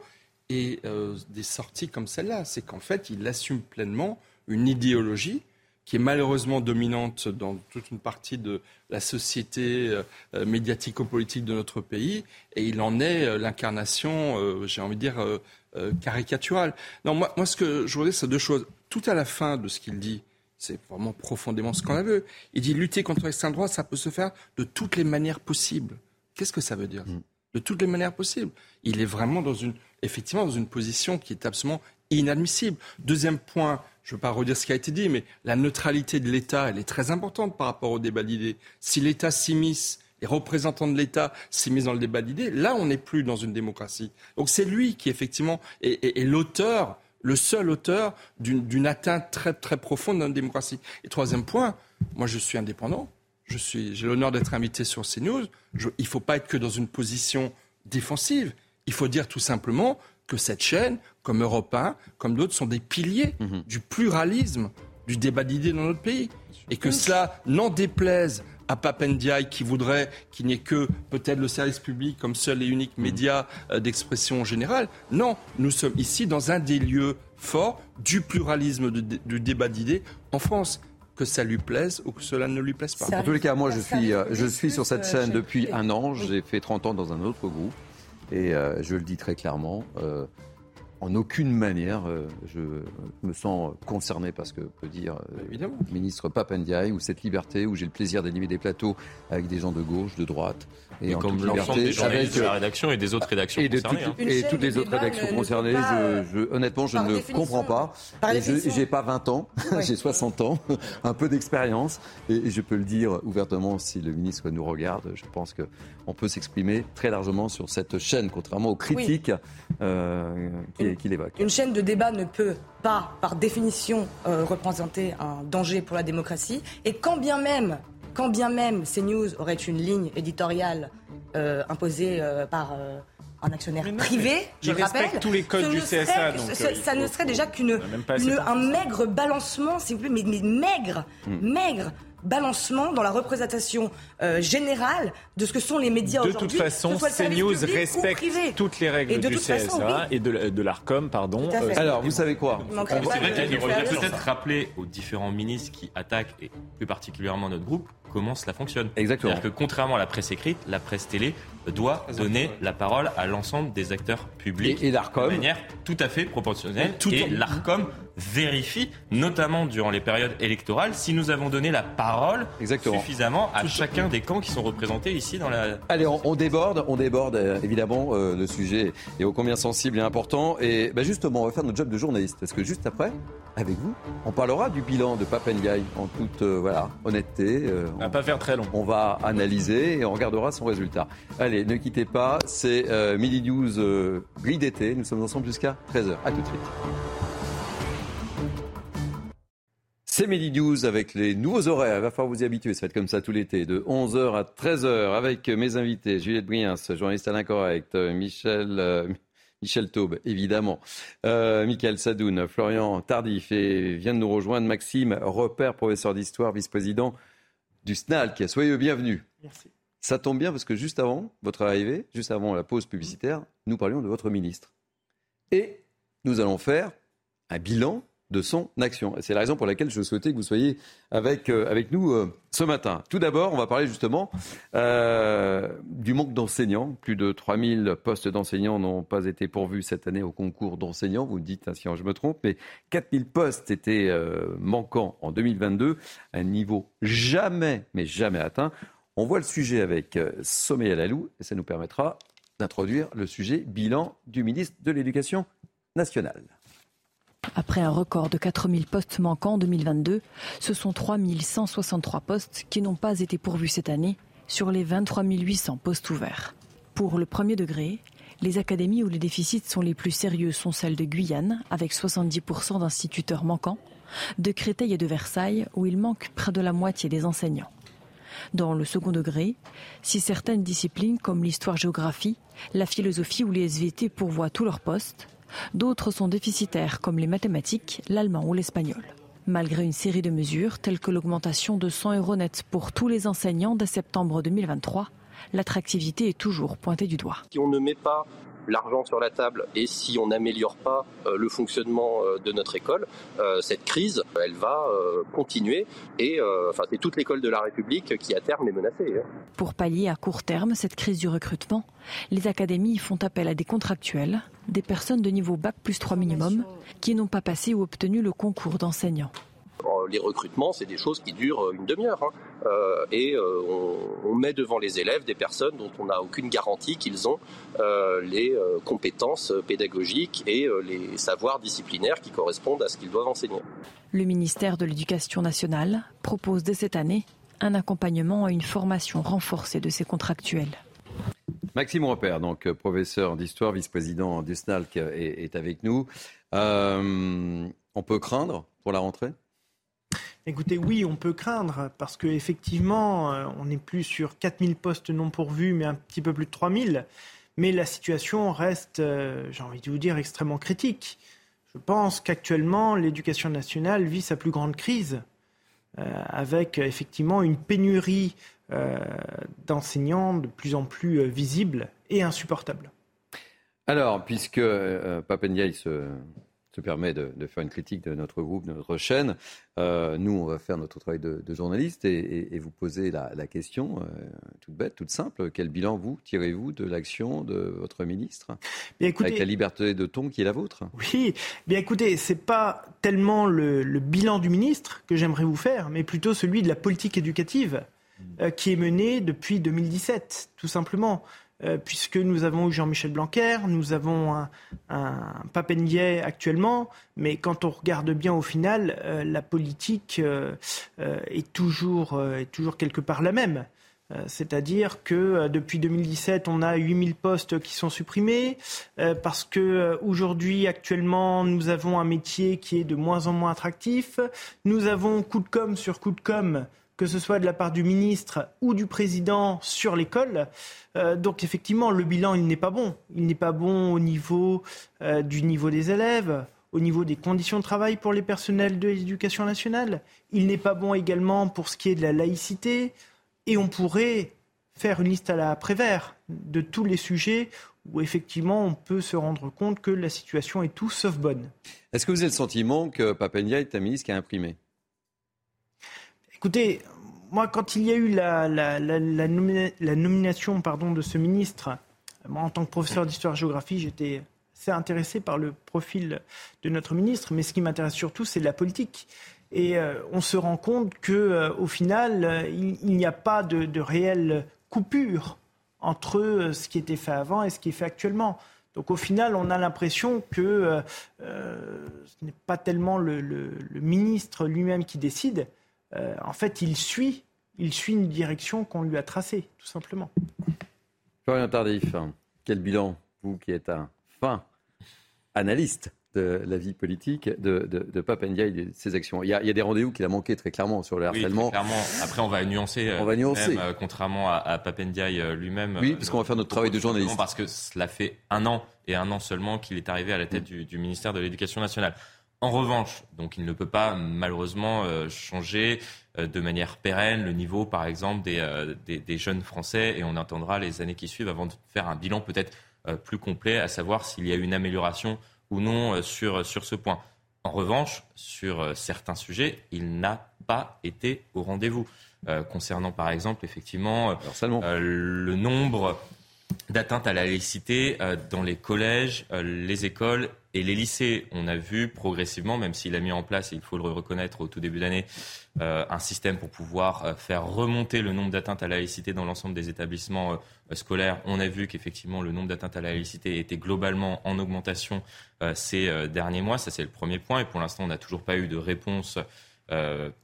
et euh, des sorties comme celle-là. C'est qu'en fait, il assume pleinement une idéologie qui est malheureusement dominante dans toute une partie de la société euh, médiatico-politique de notre pays, et il en est euh, l'incarnation, euh, j'ai envie de dire, euh, caricaturale. Non, moi, moi, ce que je voudrais, c'est deux choses. Tout à la fin de ce qu'il dit, c'est vraiment profondément scandaleux. Il dit lutter contre l'extrême droite, ça peut se faire de toutes les manières possibles. Qu'est-ce que ça veut dire mmh. De toutes les manières possibles. Il est vraiment dans une, effectivement, dans une position qui est absolument inadmissible. Deuxième point, je ne veux pas redire ce qui a été dit, mais la neutralité de l'État, elle est très importante par rapport au débat d'idées. Si l'État s'immisce, les représentants de l'État s'immiscent dans le débat d'idées, là, on n'est plus dans une démocratie. Donc c'est lui qui, effectivement, est, l'auteur, le seul auteur d'une atteinte très, très profonde dans la démocratie. Et troisième point, moi, je suis indépendant. J'ai l'honneur d'être invité sur CNews. Il ne faut pas être que dans une position défensive. Il faut dire tout simplement que cette chaîne, comme Europe 1, comme d'autres, sont des piliers mmh. du pluralisme du débat d'idées dans notre pays. Et que cela n'en déplaise à Papendiaï qui voudrait qu'il n'y ait que peut-être le service public comme seul et unique média euh, d'expression générale. Non, nous sommes ici dans un des lieux forts du pluralisme de, du débat d'idées en France que ça lui plaise ou que cela ne lui plaise pas. En tous les cas, moi, je suis, euh, je suis sur cette chaîne depuis un an. J'ai fait 30 ans dans un autre groupe. Et euh, je le dis très clairement, euh, en aucune manière, euh, je me sens concerné par ce que peut dire le ministre Papendiaï ou cette liberté où j'ai le plaisir d'animer des plateaux avec des gens de gauche, de droite. Et, et comme l'ensemble des journalistes avec, de la rédaction et des autres rédactions et concernées. Tout, hein. Et toutes les autres rédactions concernées, je, je, honnêtement, je ne comprends pas. Je n'ai pas 20 ans, oui. j'ai 60 ans, un peu d'expérience. Et, je peux le dire ouvertement si le ministre nous regarde. Je pense qu'on peut s'exprimer très largement sur cette chaîne, contrairement aux critiques oui. euh, qu'il qu évoque. Une chaîne de débat ne peut pas, par définition, euh, représenter un danger pour la démocratie. Et quand bien même quand bien même CNews aurait une ligne éditoriale euh, imposée euh, par euh, un actionnaire non, privé, je il rappelle, tous les codes du serait, CSA. Donc, ce, ça ne serait déjà qu'une un maigre balancement, s'il vous plaît, mais, mais maigre, mmh. maigre balancement dans la représentation euh, générale de ce que sont les médias aujourd'hui. De toute façon, CNews respecte toutes les règles du CSA façon, oui. et de, de l'ARCOM, pardon. Euh, alors, vous savez quoi C'est vrai qu'il faudrait peut-être rappeler aux différents ministres qui attaquent, et plus particulièrement notre groupe, comment cela fonctionne. Exactement. C'est-à-dire que contrairement à la presse écrite, la presse télé doit donner la parole à l'ensemble des acteurs publics et, et l'ARCOM de manière tout à fait proportionnelle. Tout et l'ARCOM vérifie, notamment durant les périodes électorales, si nous avons donné la parole Exactement. suffisamment à tout chacun des camps qui sont représentés ici dans la. Allez, on, on déborde, on déborde euh, évidemment. Euh, le sujet est ô combien sensible et important. Et ben justement, on va faire notre job de journaliste parce que juste après, avec vous, on parlera du bilan de Papendiaï en toute euh, voilà honnêteté. on va pas faire très long. On va analyser et on regardera son résultat. Allez, ne quittez pas. C'est euh, Midi News euh, Gris d'été. Nous sommes ensemble jusqu'à 13h. À tout de suite. C'est Midi News avec les nouveaux horaires. Il va falloir vous y habituer. Ça va être comme ça tout l'été, de 11h à 13h, avec mes invités Juliette Briens, journaliste à l'incorrect, Michel, euh, Michel Taube, évidemment, euh, Michael Sadoun, Florian Tardif et vient de nous rejoindre Maxime Repère, professeur d'histoire, vice-président du SNALC. Soyez le bienvenu. Merci. Ça tombe bien parce que juste avant votre arrivée, juste avant la pause publicitaire, nous parlions de votre ministre. Et nous allons faire un bilan de son action. C'est la raison pour laquelle je souhaitais que vous soyez avec, euh, nous euh, ce matin. Tout d'abord, on va parler justement euh, du manque d'enseignants. Plus de 3000 postes d'enseignants n'ont pas été pourvus cette année au concours d'enseignants. Vous me dites hein, si je me trompe, mais 4000 postes étaient manquants en 2022, un niveau jamais, mais jamais atteint. On voit le sujet avec Sommet Alalou et ça nous permettra d'introduire le sujet bilan du ministre de l'Éducation nationale. Après un record de 4000 postes manquants en 2022, ce sont 3163 postes qui n'ont pas été pourvus cette année sur les 23 800 postes ouverts. Pour le premier degré, les académies où les déficits sont les plus sérieux sont celles de Guyane, avec 70% d'instituteurs manquants, de Créteil et de Versailles, où il manque près de la moitié des enseignants. Dans le second degré, si certaines disciplines comme l'histoire-géographie, la philosophie ou les SVT pourvoient tous leurs postes, D'autres sont déficitaires, comme les mathématiques, l'allemand ou l'espagnol. Malgré une série de mesures, telles que l'augmentation de 100 euros net pour tous les enseignants dès septembre 2023, l'attractivité est toujours pointée du doigt. L'argent sur la table et si on n'améliore pas euh, le fonctionnement euh, de notre école, euh, cette crise, elle va continuer et enfin, c'est toute l'école de la République qui à terme est menacée. Hein. Pour pallier à court terme cette crise du recrutement, les académies font appel à des contractuels, des personnes de niveau Bac plus 3 minimum, qui n'ont pas passé ou obtenu le concours d'enseignant. Euh, les recrutements, c'est des choses qui durent une demi-heure. Hein. Euh, et euh, on, met devant les élèves des personnes dont on n'a aucune garantie qu'ils ont les compétences pédagogiques et les savoirs disciplinaires qui correspondent à ce qu'ils doivent enseigner. Le ministère de l'Éducation nationale propose dès cette année un accompagnement et une formation renforcée de ces contractuels. Maxime Repère, donc professeur d'histoire, vice-président du SNALC, est, est avec nous. on peut craindre pour la rentrée? Écoutez, oui, on peut craindre parce qu'effectivement, euh, on n'est plus sur 4000 postes non pourvus, mais un petit peu plus de 3000. Mais la situation reste, euh, j'ai envie de vous dire, extrêmement critique. Je pense qu'actuellement, l'éducation nationale vit sa plus grande crise, euh, avec effectivement une pénurie d'enseignants de plus en plus visible et insupportable. Alors, puisque Papendiaï se se permet de, faire une critique de notre groupe, de notre chaîne. Euh, nous, on va faire notre travail de, journaliste et, vous poser la, question euh, toute bête, toute simple. Quel bilan vous tirez-vous de l'action de votre ministre Avec la liberté de ton qui est la vôtre Oui, bien écoutez, c'est pas tellement le, bilan du ministre que j'aimerais vous faire, mais plutôt celui de la politique éducative euh, qui est menée depuis 2017, tout simplement. Euh, puisque nous avons eu Jean-Michel Blanquer, nous avons un, un actuellement, mais quand on regarde bien au final, euh, la politique euh, est, toujours, est toujours quelque part la même. C'est-à-dire que depuis 2017, on a 8000 postes qui sont supprimés parce que aujourd'hui, actuellement, nous avons un métier qui est de moins en moins attractif. Nous avons coup de com sur coup de com que ce soit de la part du ministre ou du président sur l'école. Euh, donc effectivement, le bilan, il n'est pas bon. Il n'est pas bon au niveau euh, du niveau des élèves, au niveau des conditions de travail pour les personnels de l'éducation nationale. Il n'est pas bon également pour ce qui est de la laïcité. Et on pourrait faire une liste à la Prévert de tous les sujets où effectivement on peut se rendre compte que la situation est tout sauf bonne. Est-ce que vous avez le sentiment que Papenia est un ministre qui a imprimé? Écoutez, moi, quand il y a eu la, nomination pardon, de ce ministre, moi, en tant que professeur d'histoire-géographie, j'étais assez intéressé par le profil de notre ministre, mais ce qui m'intéresse surtout, c'est la politique. Et euh, on se rend compte qu'au euh, final, euh, il, n'y a pas de, réelle coupure entre ce qui était fait avant et ce qui est fait actuellement. Donc au final, on a l'impression que ce n'est pas tellement le ministre lui-même qui décide, euh, en fait, il suit, il suit une direction qu'on lui a tracée, tout simplement. Florian Tardif, quel bilan, vous qui êtes un fin analyste de la vie politique de, de, de et de ses actions. Il y, a, des rendez-vous qu'il a manqué très clairement sur le harcèlement. clairement. Après, on va nuancer. On va nuancer. Euh, contrairement à, à euh, lui-même. Oui, parce qu'on va faire notre travail de journaliste. Parce que cela fait un an et un an seulement qu'il est arrivé à la tête du ministère de l'Éducation nationale. En revanche, donc il ne peut pas malheureusement euh, changer euh, de manière pérenne le niveau, par exemple, euh, des, des, jeunes Français, et on attendra les années qui suivent avant de faire un bilan peut-être plus complet, à savoir s'il y a une amélioration ou non sur, sur ce point. En revanche, sur certains sujets, il n'a pas été au rendez-vous. concernant par exemple effectivement le nombre d'atteinte à la laïcité euh, dans les collèges, les écoles et les lycées. On a vu progressivement, même s'il a mis en place, et il faut le reconnaître au tout début d'année, euh, un système pour pouvoir faire remonter le nombre d'atteintes à la laïcité dans l'ensemble des établissements scolaires. On a vu qu'effectivement le nombre d'atteintes à la laïcité était globalement en augmentation ces derniers mois. Ça, c'est le premier point. Et pour l'instant, on n'a toujours pas eu de réponse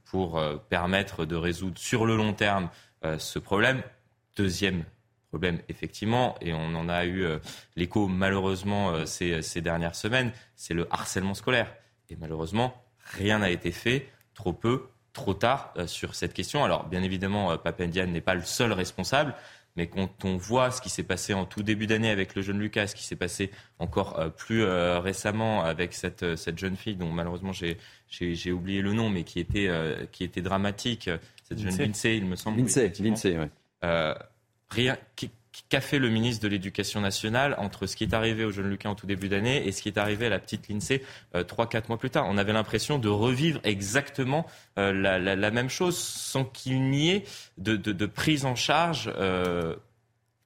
pour permettre de résoudre sur le long terme ce problème. Deuxième problème, effectivement, et on en a eu euh, l'écho malheureusement euh, ces, ces, dernières semaines, c'est le harcèlement scolaire. Et malheureusement, rien n'a été fait, trop peu, trop tard euh, sur cette question. Alors, bien évidemment, Papendian n'est pas le seul responsable, mais quand on voit ce qui s'est passé en tout début d'année avec le jeune Lucas, ce qui s'est passé encore plus récemment avec cette, cette jeune fille dont malheureusement j'ai oublié le nom, mais qui était, qui était dramatique, cette jeune Lindsay, il me semble. Lindsay, Lindsay, oui qu'a fait le ministre de l'Éducation nationale entre ce qui est arrivé au jeune Lucas en tout début d'année et ce qui est arrivé à la petite Lindsay euh, trois, quatre mois plus tard? On avait l'impression de revivre exactement euh, la, même chose sans qu'il n'y ait de, prise en charge euh,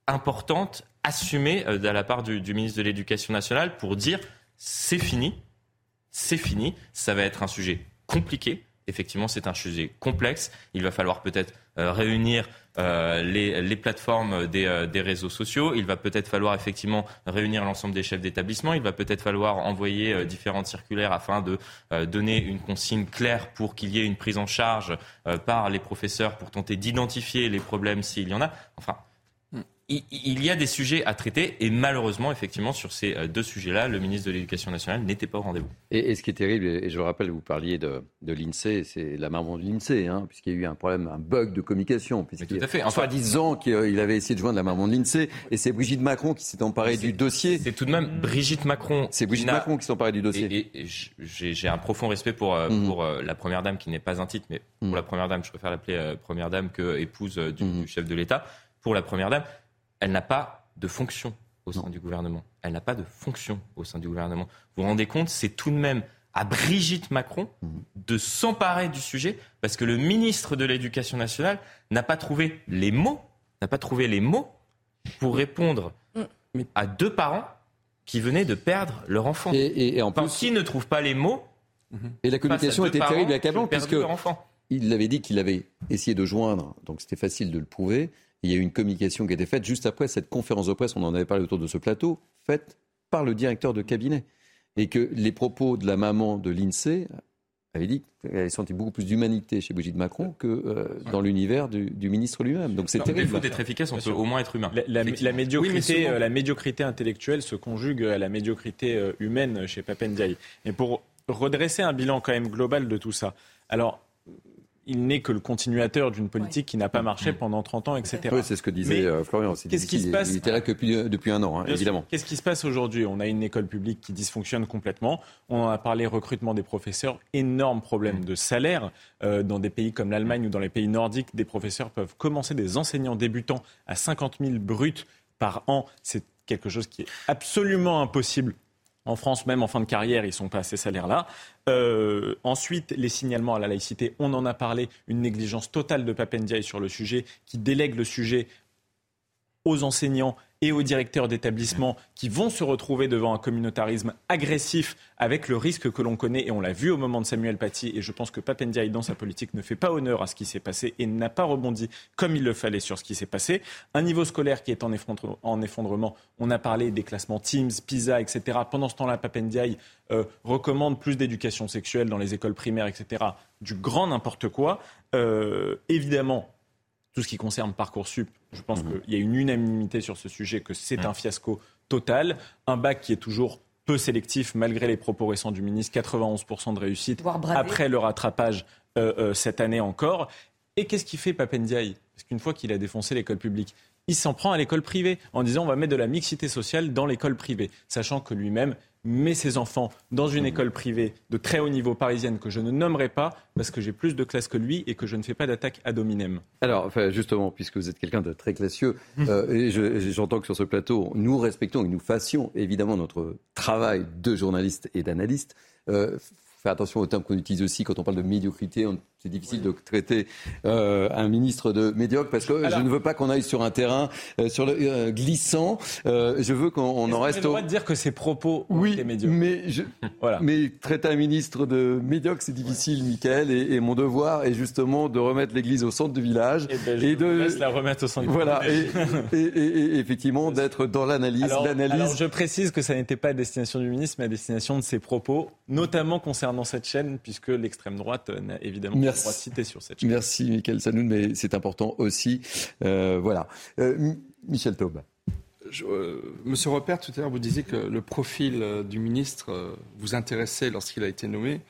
importante, assumée de la part du ministre de l'Éducation nationale pour dire c'est fini, c'est fini, ça va être un sujet compliqué. Effectivement, c'est un sujet complexe. Il va falloir peut-être réunir euh, les, plateformes des, euh, des, réseaux sociaux. Il va peut-être falloir effectivement réunir l'ensemble des chefs d'établissement. Il va peut-être falloir envoyer euh, différentes circulaires afin de donner une consigne claire pour qu'il y ait une prise en charge par les professeurs pour tenter d'identifier les problèmes s'il y en a. Enfin, il y a des sujets à traiter et malheureusement, effectivement, sur ces euh, deux sujets-là, le ministre de l'Éducation nationale n'était pas au rendez-vous. Et, ce qui est terrible, et je le rappelle, vous parliez de, de l'INSEE, c'est la maman de l'INSEE, hein, puisqu'il y a eu un problème, un bug de communication. Tout à fait. Enfin, ans qu'il avait essayé de joindre la maman de l'INSEE, et c'est Brigitte Macron qui s'est emparée du dossier. C'est tout de même Brigitte Macron. C'est Brigitte Macron qui s'est emparée du dossier. Et, j'ai un profond respect pour, euh, mhm. pour euh, la première dame, qui n'est pas un titre, mais pour mhm. la première dame, je préfère l'appeler première dame que épouse du, mhm. du chef de l'État. Pour la première dame, elle n'a pas de fonction au sein du gouvernement. Elle n'a pas de fonction au sein du gouvernement. Vous vous rendez compte, c'est tout de même à Brigitte Macron de s'emparer du sujet parce que le ministre de l'Éducation nationale n'a pas trouvé les mots, n'a pas trouvé les mots pour répondre à deux parents qui venaient de perdre leur enfant. Et, en plus, qui ne trouve pas les mots Et la communication était terrible et accablante puisque il avait dit qu'il avait essayé de joindre, donc c'était facile de le prouver. Il y a eu une communication qui a été faite juste après cette conférence de presse, on en avait parlé autour de ce plateau, faite par le directeur de cabinet. Et que les propos de la maman de l'INSEE avaient dit qu'elle sentait beaucoup plus d'humanité chez Brigitte Macron que euh, dans l'univers du, ministre lui-même. Donc c'est terrible. faut d'être efficace, on peut au moins être humain. La, médiocrité, euh, la médiocrité intellectuelle se conjugue à la médiocrité euh, humaine chez Papendiaï. Et pour redresser un bilan quand même global de tout ça, alors il n'est que le continuateur d'une politique qui n'a pas marché pendant 30 ans, etc. Oui, c'est ce que disait euh, Florian. Qu'est-ce qui se passe Il était là que depuis, un an, hein, évidemment. Qu'est-ce qui se passe aujourd'hui? On a une école publique qui dysfonctionne complètement. On en a parlé, recrutement des professeurs, énorme problème de salaire. Euh, dans des pays comme l'Allemagne ou dans les pays nordiques, des professeurs peuvent commencer des enseignants débutants à 50 000 bruts par an. C'est quelque chose qui est absolument impossible en France, même en fin de carrière, ils sont pas à ces salaires-là. Euh, ensuite, les signalements à la laïcité, on en a parlé, une négligence totale de Papendiaï sur le sujet, qui délègue le sujet aux enseignants et aux directeurs d'établissements qui vont se retrouver devant un communautarisme agressif avec le risque que l'on connaît, et on l'a vu au moment de Samuel Paty, et je pense que Papendiaï, dans sa politique, ne fait pas honneur à ce qui s'est passé et n'a pas rebondi comme il le fallait sur ce qui s'est passé. Un niveau scolaire qui est en effondrement, on a parlé des classements Teams, PISA, etc. Pendant ce temps-là, Papendiaï euh, recommande plus d'éducation sexuelle dans les écoles primaires, etc. Du grand n'importe quoi. Euh, évidemment, tout ce qui concerne Parcoursup, je pense mhm. qu'il y a une unanimité sur ce sujet, que c'est un fiasco total. Un bac qui est toujours peu sélectif, malgré les propos récents du ministre, 91% de réussite, après le rattrapage euh, euh, cette année encore. Et qu'est-ce qui fait Papendiaï? Parce qu'une fois qu'il a défoncé l'école publique, il s'en prend à l'école privée en disant on va mettre de la mixité sociale dans l'école privée, sachant que lui-même met ses enfants dans une mmh. école privée de très haut niveau parisienne que je ne nommerai pas parce que j'ai plus de classe que lui et que je ne fais pas d'attaque ad hominem. Alors, justement, puisque vous êtes quelqu'un de très classieux, mmh. euh, j'entends que sur ce plateau, nous respectons et nous fassions évidemment notre travail de journaliste et d'analyste. Euh, faire attention aux termes qu'on utilise aussi quand on parle de médiocrité. C'est difficile de traiter euh, un ministre de médiocre parce que je ne veux pas qu'on aille sur un terrain euh, sur le, euh, glissant. je veux qu'on en reste. Au... le droit de dire que ses propos oui, étaient médiocres. Mais, je... voilà. mais traiter un ministre de médiocre, c'est difficile, ouais. Michael. Et, et, mon devoir est justement de remettre l'église au centre du village et, ben, je et de laisse la remettre au centre. Voilà. et, et, effectivement d'être dans l'analyse. Alors, l'analyse. alors je précise que ça n'était pas à destination du ministre, mais à destination de ses propos, notamment concernant cette chaîne, puisque l'extrême droite n'a évidemment Merci. Le droit de citer sur cette chaîne. Merci, Michael Sanoun, mais c'est important aussi. Euh, voilà. Euh, Michel Taube. Je, euh, Monsieur Repère, tout à l'heure, vous disiez que le profil euh, du ministre euh, vous intéressait lorsqu'il a été nommé.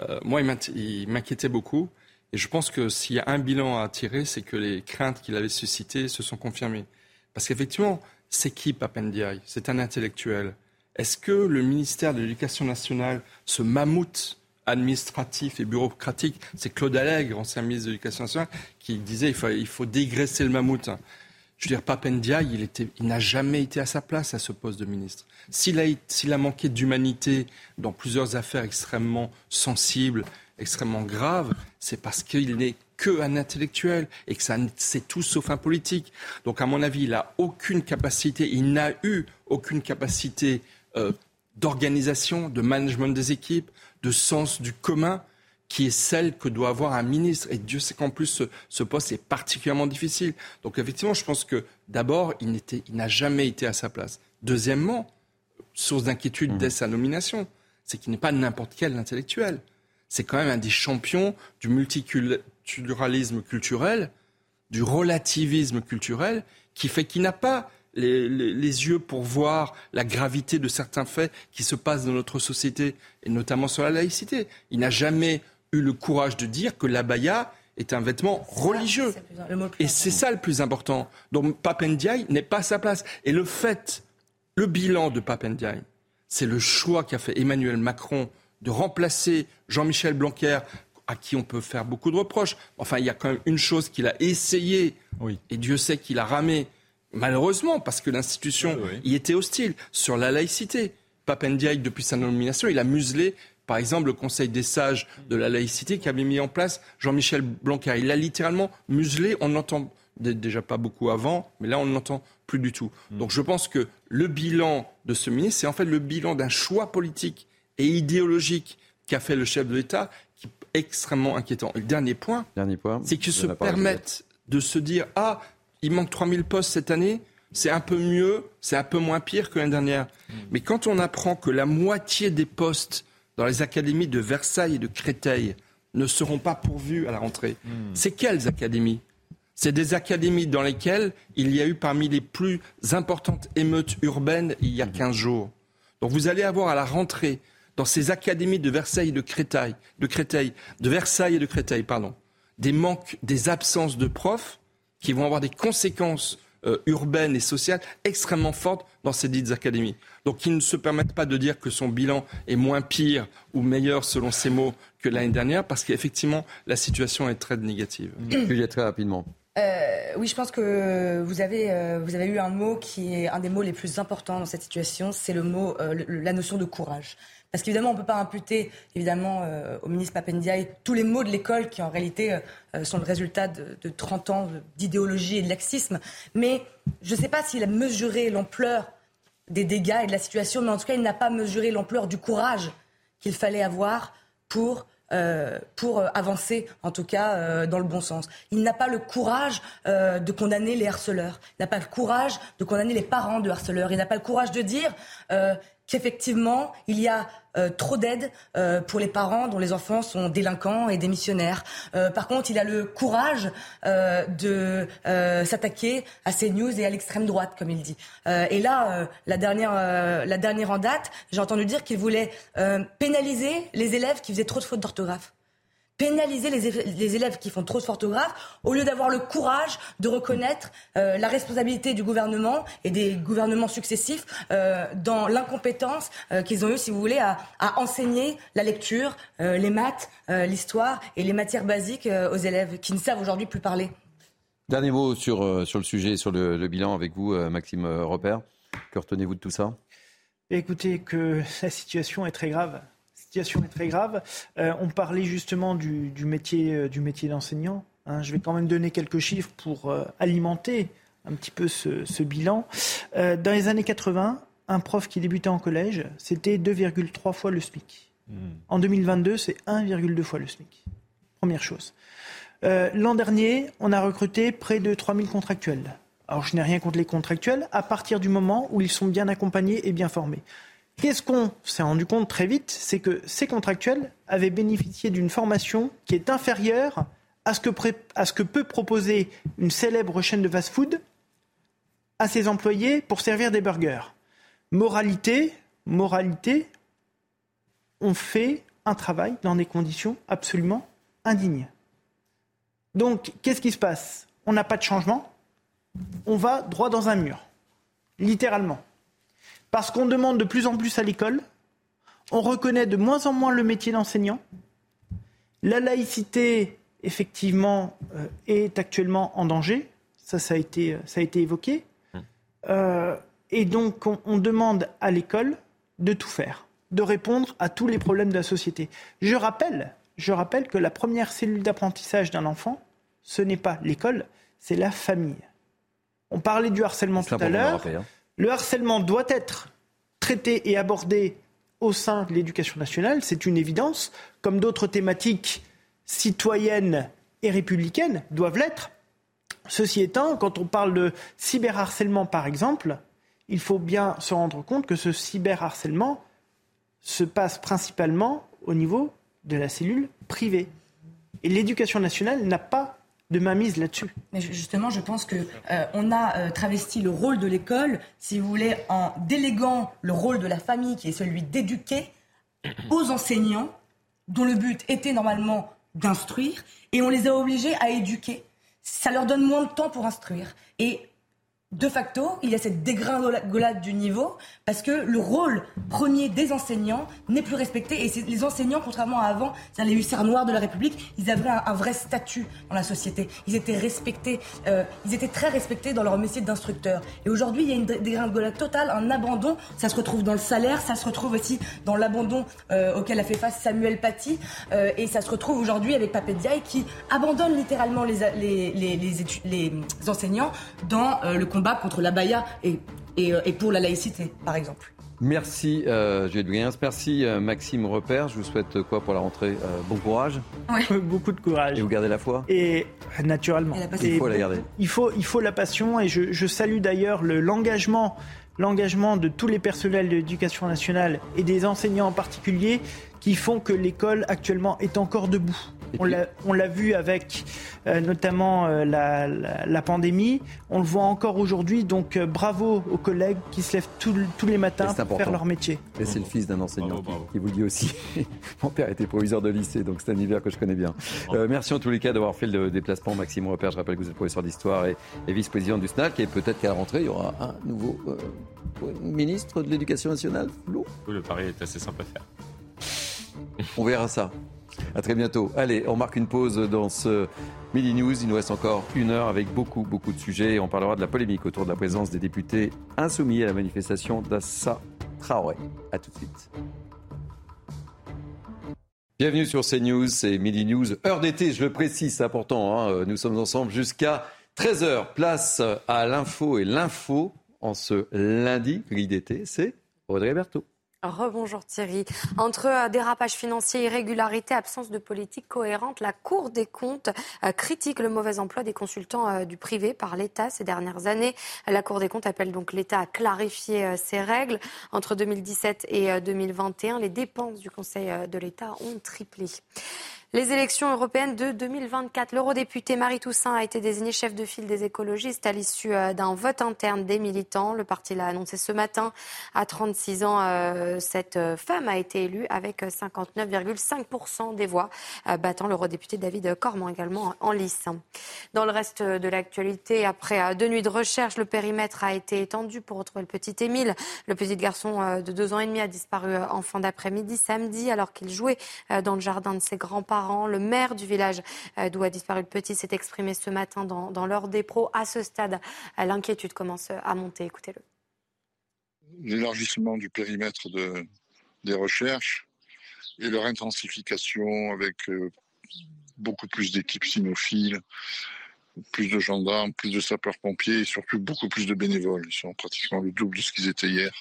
Euh, moi, il m'inquiétait beaucoup. Et je pense que s'il y a un bilan à tirer, c'est que les craintes qu'il avait suscitées se sont confirmées. Parce qu'effectivement, c'est qui Papendiaï? C'est un intellectuel. Est-ce que le ministère de l'Éducation nationale, ce mammouth administratif et bureaucratique, c'est Claude Allègre, ancien ministre de l'Éducation nationale, qui disait il faut, dégraisser le mammouth. Je veux dire, Papendiaï, il, il n'a jamais été à sa place à ce poste de ministre. S'il a, manqué d'humanité dans plusieurs affaires extrêmement sensibles, extrêmement graves, c'est parce qu'il n'est qu'un intellectuel et que c'est tout sauf un politique. Donc, à mon avis, il n'a aucune capacité, il n'a eu aucune capacité euh, d'organisation, de management des équipes, de sens du commun qui est celle que doit avoir un ministre. Et Dieu sait qu'en plus, ce, ce, poste est particulièrement difficile. Donc effectivement, je pense que d'abord, il, n'a jamais été à sa place. Deuxièmement, source d'inquiétude mmh. dès sa nomination, c'est qu'il n'est pas n'importe quel intellectuel. C'est quand même un des champions du multiculturalisme culturel, du relativisme culturel, qui fait qu'il n'a pas les, les, les, yeux pour voir la gravité de certains faits qui se passent dans notre société, et notamment sur la laïcité. Il n'a jamais eu le courage de dire que l'abaya est un vêtement religieux. et c'est ça le plus important. Donc Papendiaï n'est pas à sa place. Et le fait, le bilan de Papendiaï, c'est le choix qu'a fait Emmanuel Macron de remplacer Jean-Michel Blanquer à qui on peut faire beaucoup de reproches. Enfin, il y a quand même une chose qu'il a essayé, oui. et Dieu sait qu'il a ramé, malheureusement, parce que l'institution oui, oui. y était hostile, sur la laïcité. Papendiaï, depuis sa nomination, il a muselé, par exemple, le Conseil des sages de la laïcité qui avait mis en place Jean-Michel Blanquer. Il l'a littéralement muselé, on n'entend déjà pas beaucoup avant, mais là, on n'entend plus du tout. Mm. Donc je pense que le bilan de ce ministre, c'est en fait le bilan d'un choix politique et idéologique qu'a fait le chef de l'État, qui est extrêmement inquiétant. Et le dernier point, dernier point c'est qu'ils se permettent de se dire ah, il manque 3000 postes cette année, c'est un peu mieux, c'est un peu moins pire que l'année dernière. Mmh. Mais quand on apprend que la moitié des postes dans les académies de Versailles et de Créteil ne seront pas pourvus à la rentrée, mmh. c'est quelles académies? C'est des académies dans lesquelles il y a eu parmi les plus importantes émeutes urbaines il y a 15 jours. Donc vous allez avoir à la rentrée dans ces académies de Versailles et de Créteil, de Créteil, de Versailles et de Créteil, pardon, des manques, des absences de profs qui vont avoir des conséquences euh, urbaines et sociales extrêmement fortes dans ces dites académies. Donc, ils ne se permettent pas de dire que son bilan est moins pire ou meilleur, selon ses mots, que l'année dernière, parce qu'effectivement, la situation est très négative. Juliette, très rapidement. Euh, oui, je pense que vous avez, euh, vous avez eu un mot qui est un des mots les plus importants dans cette situation, c'est le mot, euh, le, la notion de courage. Parce qu'évidemment, on ne peut pas imputer évidemment euh, au ministre Papendiaï tous les mots de l'école qui en réalité euh, sont le résultat de, de 30 ans d'idéologie et de laxisme. Mais je ne sais pas s'il a mesuré l'ampleur des dégâts et de la situation, mais en tout cas, il n'a pas mesuré l'ampleur du courage qu'il fallait avoir pour euh, pour avancer, en tout cas, euh, dans le bon sens. Il n'a pas le courage euh, de condamner les harceleurs. Il n'a pas le courage de condamner les parents de harceleurs. Il n'a pas le courage de dire qu'effectivement, il y a euh, trop d'aide euh, pour les parents dont les enfants sont délinquants et démissionnaires. Euh, par contre, il a le courage de s'attaquer à ces news et à l'extrême droite, comme il dit. et là, la, dernière, la dernière en date, j'ai entendu dire qu'il voulait pénaliser les élèves qui faisaient trop de fautes d'orthographe pénaliser les, les, élèves qui font trop de orthographe au lieu d'avoir le courage de reconnaître euh, la responsabilité du gouvernement et des gouvernements successifs euh, dans l'incompétence euh, qu'ils ont eu, si vous voulez, à, à enseigner la lecture, les maths, l'histoire et les matières basiques aux élèves qui ne savent aujourd'hui plus parler. Dernier mot sur, sur le sujet, sur le, le bilan avec vous, Maxime Repère. Que retenez-vous de tout ça? Écoutez, que la situation est très grave situation est très grave. on parlait justement du, métier, du métier d'enseignant. Hein. je vais quand même donner quelques chiffres pour alimenter un petit peu ce, bilan. dans les années 80, un prof qui débutait en collège, c'était 2,3 fois le SMIC. Hmm. En 2022, c'est 1,2 fois le SMIC. Première chose. Euh, l'an dernier, on a recruté près de 3000 contractuels. Alors, je n'ai rien contre les contractuels à partir du moment où ils sont bien accompagnés et bien formés. Qu'est-ce qu'on s'est rendu compte très vite C'est que ces contractuels avaient bénéficié d'une formation qui est inférieure à ce, que peut proposer une célèbre chaîne de fast-food à ses employés pour servir des burgers. Moralité, moralité, on fait un travail dans des conditions absolument indignes. Donc, qu'est-ce qui se passe? On n'a pas de changement, on va droit dans un mur, littéralement. Parce qu'on demande de plus en plus à l'école, on reconnaît de moins en moins le métier d'enseignant, la laïcité, effectivement, euh, est actuellement en danger, ça, ça a été, ça a été évoqué. Hum. Euh, et donc, on, demande à l'école de tout faire, de répondre à tous les problèmes de la société. Je rappelle, je rappelle que la première cellule d'apprentissage d'un enfant, ce n'est pas l'école, c'est la famille. On parlait du harcèlement tout à l'heure. Hein. Le harcèlement doit être traité et abordé au sein de l'éducation nationale, c'est une évidence, comme d'autres thématiques citoyennes et républicaines doivent l'être. Ceci étant, quand on parle de cyberharcèlement, par exemple, il faut bien se rendre compte que ce cyberharcèlement se passe principalement au niveau de la cellule privée. Et l'éducation nationale n'a pas de mainmise là-dessus. Mais justement, je pense que euh, on a euh, travesti le rôle de l'école, si vous voulez, en déléguant le rôle de la famille, qui est celui d'éduquer, aux enseignants, dont le but était normalement d'instruire, et on les a obligés à éduquer. Ça leur donne moins de temps pour instruire. Et de facto, il y a cette dégringolade du niveau parce que le rôle premier des enseignants n'est plus respecté. Et les enseignants, contrairement à avant, c'est les hussards noirs de la République, ils avaient un, vrai statut dans la société. Ils étaient respectés, euh, ils étaient très respectés dans leur métier d'instructeur. Et aujourd'hui, il y a une dégringolade totale, un abandon. Ça se retrouve dans le salaire, ça se retrouve aussi dans l'abandon euh, auquel a fait face Samuel Paty. Euh, et ça se retrouve aujourd'hui avec Papé Diaye qui abandonne littéralement les, les, les enseignants dans le combat contre l'abaya et, euh, et, pour la laïcité, par exemple. Merci euh, Juliette Merci euh, Maxime Repère. Je vous souhaite quoi pour la rentrée euh, Bon courage. Beaucoup de courage. Et vous gardez la foi? Et naturellement. il faut la garder. Il faut, il faut la passion et je, je salue d'ailleurs l'engagement l'engagement de tous les personnels de l'éducation nationale et des enseignants en particulier qui font que l'école actuellement est encore debout. On l'a vu avec euh, notamment euh, la, pandémie. On le voit encore aujourd'hui. Donc euh, bravo aux collègues qui se lèvent tous les matins pour faire leur métier. Et c'est le fils d'un enseignant qui vous dit aussi. Mon père était proviseur de lycée, donc c'est un univers que je connais bien. merci en tous les cas d'avoir fait le déplacement. Maxime Repère, je rappelle que vous êtes professeur d'histoire et, vice-président du SNAC. Et peut-être qu'à la rentrée, il y aura un nouveau ministre de l'Éducation nationale. Oui, le pari est assez simple à faire. On verra ça. À très bientôt. Allez, on marque une pause dans ce Midi News. Il nous reste encore une heure avec beaucoup, beaucoup de sujets. On parlera de la polémique autour de la présence des députés insoumis à la manifestation d'Assa Traoré. A tout de suite. Bienvenue sur CNews, c'est Midi News. Heure d'été, je le précise, c'est important. Hein. Nous sommes ensemble jusqu'à 13h. Place à l'info et l'info en ce lundi. Gris d'été, c'est Audrey Berthaud. Rebonjour Thierry. Entre euh, dérapage financier, irrégularité, absence de politique cohérente, la Cour des comptes euh, critique le mauvais emploi des consultants euh, du privé par l'État ces dernières années. La Cour des comptes appelle donc l'État à clarifier ses règles. Entre 2017 et 2021, les dépenses du Conseil de l'État ont triplé. Les élections européennes de 2024. L'eurodéputé Marie Toussaint a été désignée chef de file des écologistes à l'issue euh, d'un vote interne des militants. Le parti l'a annoncé ce matin. À 36 ans, euh, cette euh, femme a été élue avec 59,5% des voix, battant l'eurodéputé David Cormand également en lice. Dans le reste de l'actualité, après deux nuits de recherche, le périmètre a été étendu pour retrouver le petit Émile. Le petit garçon de deux ans et demi a disparu en fin d'après-midi samedi alors qu'il jouait dans le jardin de ses grands-parents le maire du village euh, d'où a disparu le petit s'est exprimé ce matin dans, dans l'heure des pros. À ce stade, euh, l'inquiétude commence à monter. Écoutez-le. L'élargissement du périmètre de, des recherches et leur intensification avec euh, beaucoup plus d'équipes cynophiles, plus de gendarmes, plus de sapeurs-pompiers et surtout beaucoup plus de bénévoles. Ils sont pratiquement le double de ce qu'ils étaient hier.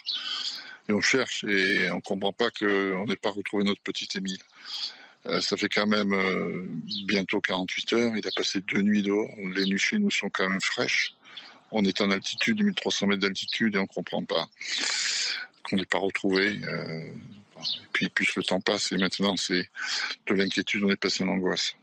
Et on cherche et on ne comprend pas qu'on n'ait pas retrouvé notre petit Émile. Euh, ça fait quand même euh, bientôt 48 heures. Il a passé deux nuits dehors. Les nuits chez nous sont quand même fraîches. On est en altitude, 1300 mètres d'altitude, et on ne comprend pas qu'on n'ait pas retrouvé. Euh, et puis, plus le temps passe, et maintenant, c'est de l'inquiétude, on est passé en angoisse.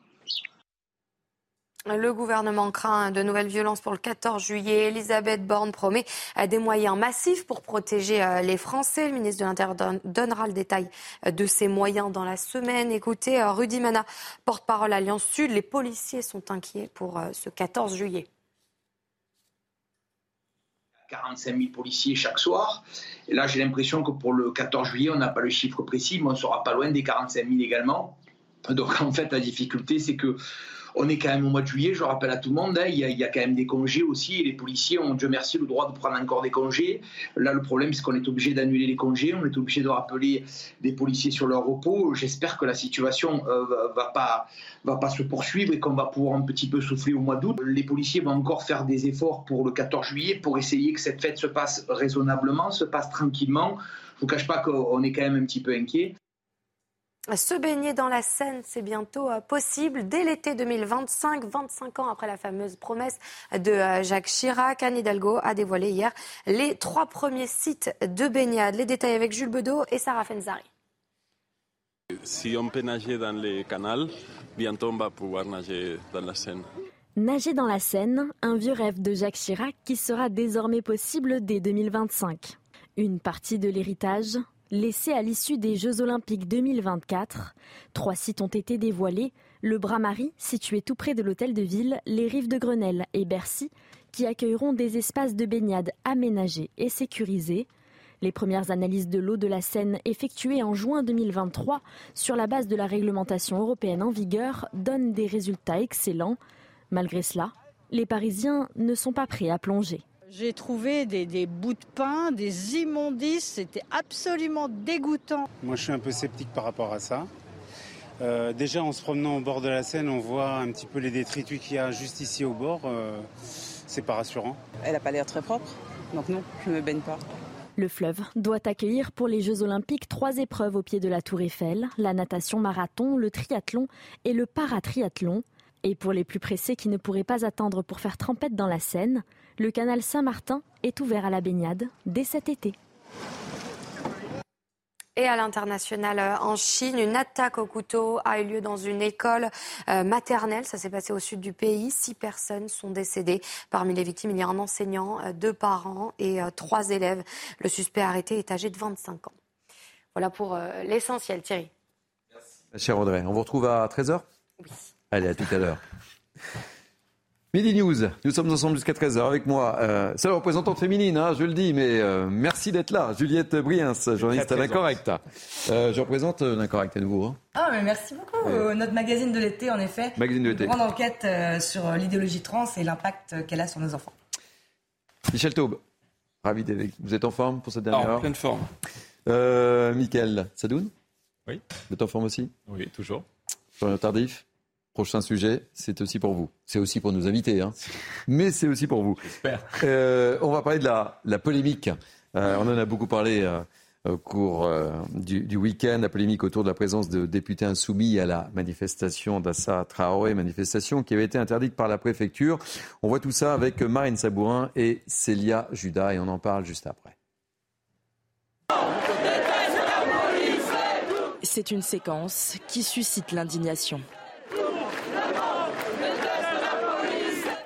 Le gouvernement craint de nouvelles violences pour le 14 juillet. Elisabeth Borne promet des moyens massifs pour protéger euh, les Français. Le ministre de l'Intérieur donnera le détail euh, de ces moyens dans la semaine. Écoutez, euh, Rudy Mana, porte-parole Alliance Sud. Les policiers sont inquiets pour ce 14 juillet. 45 000 policiers chaque soir. Et là, j'ai l'impression que pour le 14 juillet, on n'a pas le chiffre précis, mais on ne sera pas loin des 45 000 également. Donc, en fait, la difficulté, c'est que on est quand même au mois de juillet, je rappelle à tout le monde, hein, il, y a, quand même des congés aussi, et les policiers ont, Dieu merci, le droit de prendre encore des congés. Là, le problème, c'est qu'on est obligé d'annuler les congés, on est obligé de rappeler des policiers sur leur repos. J'espère que la situation euh, va pas va pas se poursuivre et qu'on va pouvoir un petit peu souffler au mois d'août. Les policiers vont encore faire des efforts pour le 14 juillet pour essayer que cette fête se passe raisonnablement, se passe tranquillement. Je vous cache pas qu'on est quand même un petit peu inquiet. Se baigner dans la Seine, c'est bientôt euh, possible. Dès l'été 2025, 25 ans après la fameuse promesse de euh, Jacques Chirac, Anne Hidalgo a dévoilé hier les trois premiers sites de baignade. Les détails avec Jules Bedeau et Sarah Fenzari. Si on peut nager dans les canals, bientôt on va pouvoir nager dans la Seine. Nager dans la Seine, un vieux rêve de Jacques Chirac qui sera désormais possible dès 2025. Une partie de l'héritage, laissé à l'issue des Jeux Olympiques 2024. Trois sites ont été dévoilés. Le Bras-Marie, situé tout près de l'hôtel de ville, les rives de Grenelle et Bercy, qui accueilleront des espaces de baignade aménagés et sécurisés. Les premières analyses de l'eau de la Seine effectuées en juin 2023 sur la base de la réglementation européenne en vigueur donnent des résultats excellents. Malgré cela, les Parisiens ne sont pas prêts à plonger. J'ai trouvé des, bouts de pain, des immondices, c'était absolument dégoûtant. Moi je suis un peu sceptique par rapport à ça. Euh, déjà en se promenant au bord de la Seine, on voit un petit peu les détritus qu'il y a juste ici au bord. Euh, c'est pas rassurant. Elle n'a pas l'air très propre, donc non, je ne me baigne pas. Le fleuve doit accueillir pour les Jeux Olympiques trois épreuves au pied de la Tour Eiffel, la natation marathon, le triathlon et le paratriathlon. Et pour les plus pressés qui ne pourraient pas attendre pour faire trempette dans la Seine, le canal Saint-Martin est ouvert à la baignade dès cet été. Et à l'international euh, en Chine, une attaque au couteau a eu lieu dans une école euh, maternelle. Ça s'est passé au sud du pays. Six personnes sont décédées. Parmi les victimes, il y a un enseignant, euh, deux parents et trois élèves. Le suspect arrêté est âgé de 25 ans. Voilà pour l'essentiel, Thierry. Merci. Cher Audrey, on vous retrouve à 13h Oui. Allez, à tout à l'heure. Midi News, nous sommes ensemble jusqu'à 13h avec moi. Euh, c'est la représentante féminine, hein, je le dis, mais euh, merci d'être là. Juliette Briens, journaliste à l'Incorrect. Euh, je représente euh, l'Incorrect à nouveau. Hein? Ah, mais merci beaucoup. notre magazine de l'été, en effet. Magazine de l'été. Grande enquête sur l'idéologie trans et l'impact qu'elle a sur nos enfants. Michel Taube, ravi d'être Vous êtes en forme pour cette dernière ah, heure? En pleine forme. Euh, Mickaël Sadoun? Oui. Vous êtes en forme aussi? Oui, toujours. Tardif? Prochain sujet, c'est aussi pour vous. C'est aussi pour nos invités, hein. mais c'est aussi pour vous. Euh, on va parler de la, la polémique. Euh, on en a beaucoup parlé euh, au cours euh, du, du week-end, la polémique autour de la présence de députés insoumis à la manifestation d'Assa Traoré, manifestation qui avait été interdite par la préfecture. On voit tout ça avec Marine Sabourin et Célia Judas et on en parle juste après. C'est une séquence qui suscite l'indignation.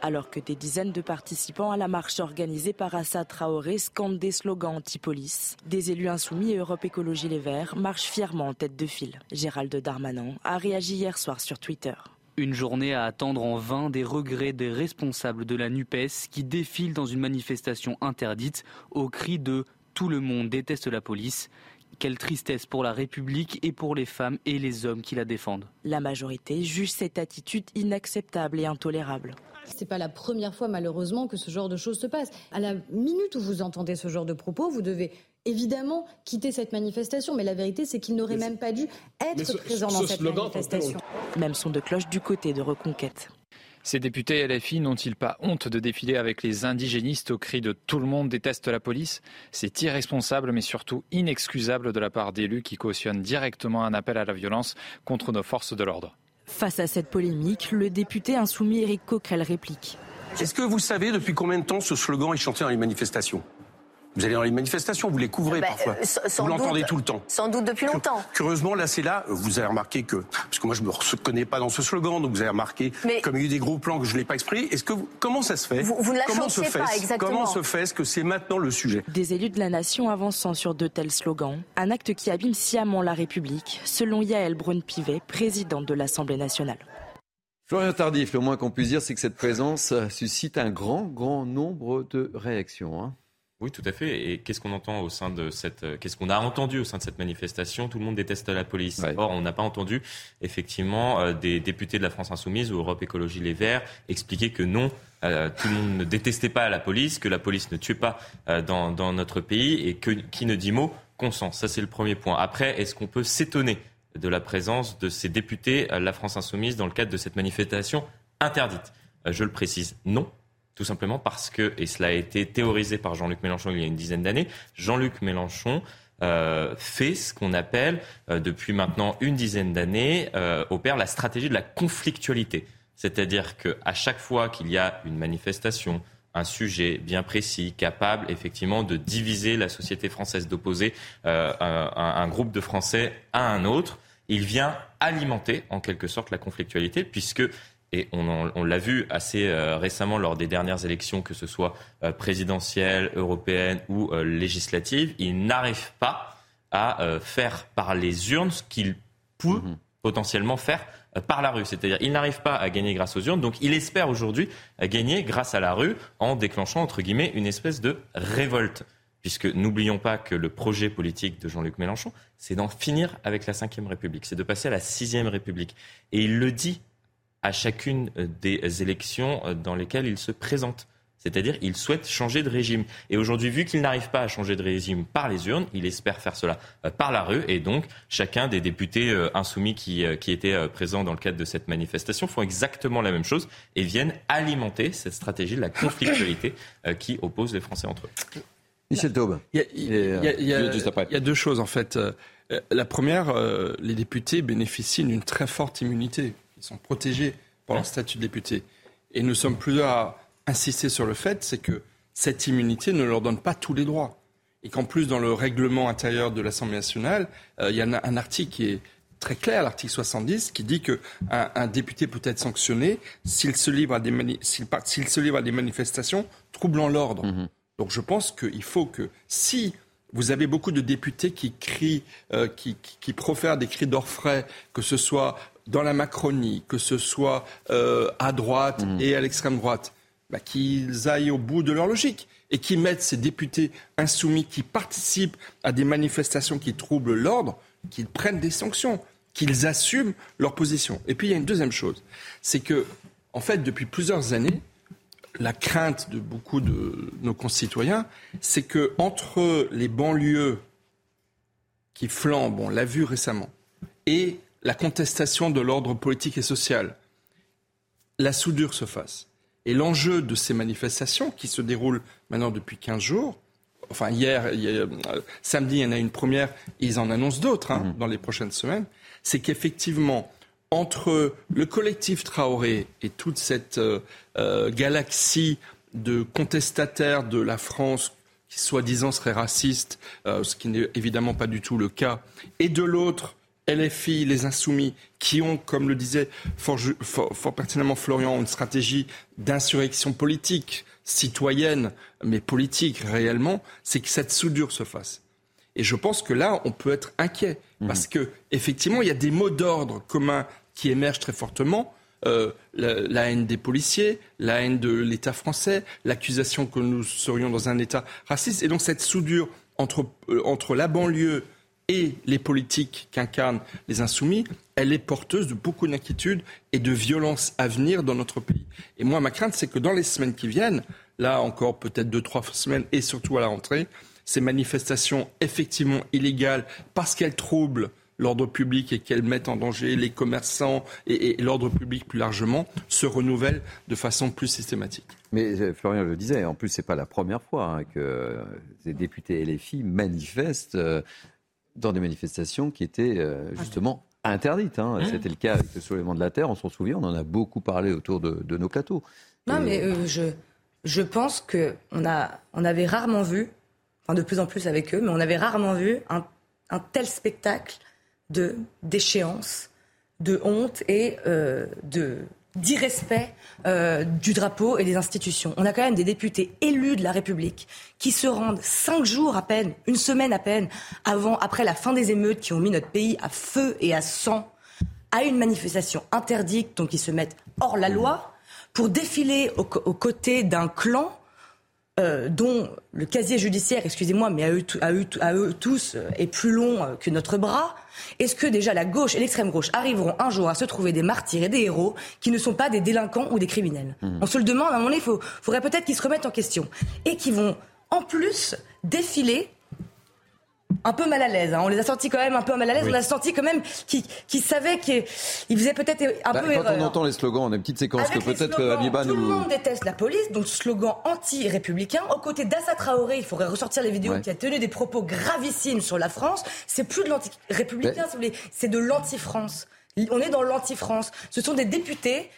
Alors que des dizaines de participants à la marche organisée par Assad Traoré scandent des slogans anti-police. Des élus insoumis et Europe Écologie Les Verts marchent fièrement en tête de file. Gérald Darmanin a réagi hier soir sur Twitter. Une journée à attendre en vain des regrets des responsables de la NUPES qui défilent dans une manifestation interdite au cri de Tout le monde déteste la police. Quelle tristesse pour la République et pour les femmes et les hommes qui la défendent. La majorité juge cette attitude inacceptable et intolérable. C'est pas la première fois, malheureusement, que ce genre de choses se passe. À la minute où vous entendez ce genre de propos, vous devez évidemment quitter cette manifestation. Mais la vérité, c'est qu'il n'aurait même pas dû être présent dans cette manifestation. Même son de cloche du côté de Reconquête. Ces députés LFI n'ont-ils pas honte de défiler avec les indigénistes au cri de tout le monde déteste la police? C'est irresponsable mais surtout inexcusable de la part d'élus qui cautionnent directement un appel à la violence contre nos forces de l'ordre. Face à cette polémique, le député insoumis Éric Coquerel réplique. Est-ce que vous savez depuis combien de temps ce slogan est chanté dans les manifestations? Vous allez dans les manifestations, vous les couvrez ben, parfois. Euh, vous l'entendez tout le temps. Sans doute depuis longtemps. Curieusement, là, c'est là, vous avez remarqué que, parce que moi, je me reconnais pas dans ce slogan, donc vous avez remarqué, comme il y a eu des gros plans que je l'ai pas exprimé. Est-ce que vous, comment ça se fait? Vous, vous ne la comment se fait pas exactement. Comment se fait-ce que c'est maintenant le sujet? Des élus de la nation avançant sur de tels slogans, un acte qui abîme sciemment la République, selon Yael Braun-Pivet, présidente de l'Assemblée nationale. Florian Tardif, le moins qu'on puisse dire, c'est que cette présence suscite un grand, grand nombre de réactions. Hein. Oui, tout à fait. Et qu'est-ce qu'on entend au sein de cette, euh, qu'est-ce qu'on a entendu au sein de cette manifestation? Tout le monde déteste la police. Or, on n'a pas entendu effectivement euh, des députés de la France Insoumise ou Europe Écologie Les Verts expliquer que non, euh, tout le monde ne détestait pas la police, que la police ne tuait pas dans, dans, notre pays et que qui ne dit mot consent. Ça, c'est le premier point. Après, est-ce qu'on peut s'étonner de la présence de ces députés de la France Insoumise dans le cadre de cette manifestation interdite? Je le précise, non tout simplement parce que, et cela a été théorisé par Jean-Luc Mélenchon il y a une dizaine d'années, Jean-Luc Mélenchon euh, fait ce qu'on appelle, euh, depuis maintenant une dizaine d'années, euh, opère la stratégie de la conflictualité. C'est-à-dire qu'à chaque fois qu'il y a une manifestation, un sujet bien précis, capable effectivement de diviser la société française, d'opposer un, un, groupe de Français à un autre, il vient alimenter en quelque sorte la conflictualité, puisque et on, l'a vu assez euh, récemment lors des dernières élections, que ce soit euh, présidentielles, européennes ou euh, législatives, il n'arrive pas à faire par les urnes ce qu'il peut mhm. potentiellement faire par la rue. C'est-à-dire, il n'arrive pas à gagner grâce aux urnes, donc il espère aujourd'hui gagner grâce à la rue en déclenchant, entre guillemets, une espèce de révolte. Puisque n'oublions pas que le projet politique de Jean-Luc Mélenchon, c'est d'en finir avec la Ve République, c'est de passer à la Sixième République. Et il le dit à chacune euh, des élections euh, dans lesquelles il se présente. C'est-à-dire, il souhaite changer de régime. Et aujourd'hui, vu qu'il n'arrive pas à changer de régime par les urnes, il espère faire cela euh, par la rue. Et donc, chacun des députés insoumis qui, qui étaient présents dans le cadre de cette manifestation font exactement la même chose et viennent alimenter cette stratégie de la conflictualité qui oppose les Français entre eux. Michel Taube. Il y, a deux choses, en fait. La première, les députés bénéficient d'une très forte immunité. Sont protégés par leur statut de député. Et nous sommes plusieurs à insister sur le fait, c'est que cette immunité ne leur donne pas tous les droits. Et qu'en plus, dans le règlement intérieur de l'Assemblée nationale, euh, il y a un, article qui est très clair, l'article 70, qui dit qu'un un député peut être sanctionné s'il se, livre à des s'il se livre à des manifestations troublant l'ordre. Mmh Donc je pense qu'il faut que si vous avez beaucoup de députés qui crient, euh, qui, qui, profèrent des cris d'orfraie, que ce soit dans la Macronie, que ce soit euh, à droite mmh. et à l'extrême droite, bah, qu'ils aillent au bout de leur logique et qui mettent ces députés insoumis qui participent à des manifestations qui troublent l'ordre, qu'ils prennent des sanctions, qu'ils assument leur position. Et puis il y a une deuxième chose, c'est que, en fait, depuis plusieurs années, la crainte de beaucoup de nos concitoyens, c'est que entre les banlieues qui flambent, on l'a vu récemment, et la contestation de l'ordre politique et social, la soudure se fasse. Et l'enjeu de ces manifestations, qui se déroulent maintenant depuis 15 jours, enfin hier, euh, samedi, il y en a une première, ils en annoncent d'autres hein, mmh. dans les prochaines semaines, c'est qu'effectivement, entre le collectif Traoré et toute cette euh, euh, galaxie de contestataires de la France qui soi-disant seraient racistes, ce qui n'est évidemment pas du tout le cas, et de l'autre, LFI, les Insoumis, qui ont, comme le disait fort, pertinemment Florian, une stratégie d'insurrection politique, citoyenne, mais politique réellement, c'est que cette soudure se fasse. Et je pense que là, on peut être inquiet, mmh. parce que effectivement, il y a des mots d'ordre communs qui émergent très fortement. Euh, la, haine des policiers, la haine de l'État français, l'accusation que nous serions dans un État raciste. Et donc cette soudure entre, euh, entre la banlieue et les politiques qu'incarnent les insoumis, elle est porteuse de beaucoup d'inquiétudes et de violences à venir dans notre pays. Et moi, ma crainte, c'est que dans les semaines qui viennent, là encore peut-être deux, trois semaines, et surtout à la rentrée, ces manifestations effectivement illégales, parce qu'elles troublent l'ordre public et qu'elles mettent en danger les commerçants et, l'ordre public plus largement, se renouvellent de façon plus systématique. Mais euh, Florian le disait, en plus, ce n'est pas la première fois hein, que les députés LFI manifestent euh, dans des manifestations qui étaient euh, justement interdites. Hein. C'était le cas avec le soulèvement de la Terre, on s'en souvient, on en a beaucoup parlé autour de, nos plateaux. Non, mais je, je pense qu'on on avait rarement vu, enfin de plus en plus avec eux, mais on avait rarement vu un, un tel spectacle de déchéance, de honte et euh, de d'irrespect euh, du drapeau et des institutions. On a quand même des députés élus de la République qui se rendent cinq jours à peine, une semaine à peine, avant, après la fin des émeutes qui ont mis notre pays à feu et à sang, à une manifestation interdite, donc ils se mettent hors la loi, pour défiler aux côtés d'un clan euh, dont le casier judiciaire, excusez-moi, mais à eux, à, eux, à eux, tous euh, est plus long euh, que notre bras, est-ce que déjà la gauche et l'extrême gauche arriveront un jour à se trouver des martyrs et des héros qui ne sont pas des délinquants ou des criminels? Mmh. On se le demande, à un moment donné, il faudrait peut-être qu'ils se remettent en question et qui vont en plus défiler un peu mal à l'aise. Hein. On les a sentis quand même un peu mal à l'aise. On a senti quand même qu'ils savaient qu'ils faisaient peut-être un bah, peu quand on entend les slogans, on a une petite séquence que peut-être Abiba nous... Tout le monde déteste la police, donc slogan anti-républicain. Aux côtés d'Assa Traoré, il faudrait ressortir les vidéos qui a tenu des propos gravissimes sur la France. C'est plus de l'anti-républicain, c'est de l'anti-France. On est dans l'anti-France. Ce sont des députés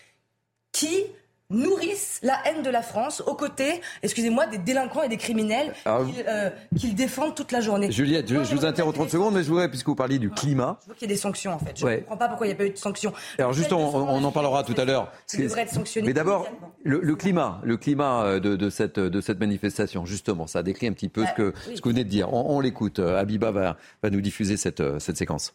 qui nourrissent la haine de la France aux côtés, excusez-moi, des délinquants et des criminels ah euh, qu'ils défendent toute la journée. Juliette, je, vous interromps 30 secondes, mais je voudrais, puisque vous parliez du climat. Je veux qu'il y ait des sanctions, en fait. Je ne comprends pas pourquoi il n'y a pas eu de sanctions. Alors, juste, on, en parlera tout à l'heure. devrait être sanctionné. Mais d'abord, le, climat, le climat euh, de, cette, de cette manifestation, justement, ça décrit un petit peu ce, bah, que, ce que vous venez de dire. On, l'écoute. Euh, Abiba va, va nous diffuser cette, cette séquence.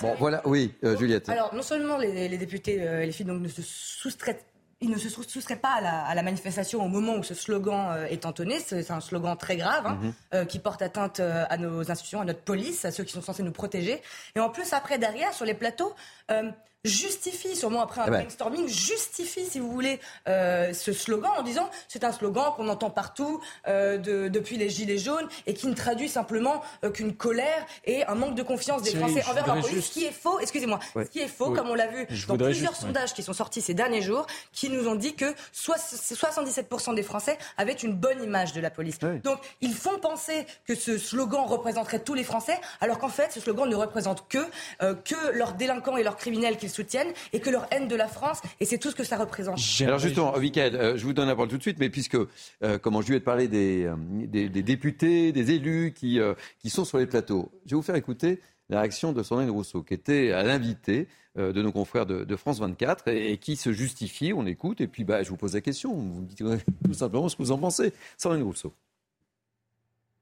Bon, voilà, oui, euh, Juliette. Alors, non seulement les, députés euh, et les filles donc, ne se soustraient ils ne se soustraient pas à la, manifestation au moment où ce slogan euh, est entonné. C'est un slogan très grave hein, mhm. qui porte atteinte à nos institutions, à notre police, à ceux qui sont censés nous protéger. Et en plus, après, derrière, sur les plateaux, justifie, sûrement après un eh ben. brainstorming, justifie, si vous voulez, euh, ce slogan en disant c'est un slogan qu'on entend partout euh, de, depuis les Gilets jaunes et qui ne traduit simplement euh, qu'une colère et un manque de confiance des Français envers la police, ce qui est faux, excusez-moi, ce qui est faux, comme on l'a vu dans plusieurs sondages qui sont sortis ces derniers jours, qui nous ont dit que 77% des Français avaient une bonne image de la police. Donc, ils font penser que ce slogan représenterait tous les Français, alors qu'en fait, ce slogan ne représente que, que leurs délinquants et leurs criminels qu'ils soutiennent et que leur haine de la France, et c'est tout ce que ça représente. Alors justement, Michael, euh, je vous donne la parole tout de suite, mais puisque, euh, comment je vais te parler des, euh, des, députés, des élus qui, qui sont sur les plateaux, je vais vous faire écouter la réaction de Sandrine Rousseau, qui était à l'invité de nos confrères de, France 24 et, qui se justifie, on écoute, et puis bah, je vous pose la question, vous me dites tout simplement ce que vous en pensez. Sandrine Rousseau.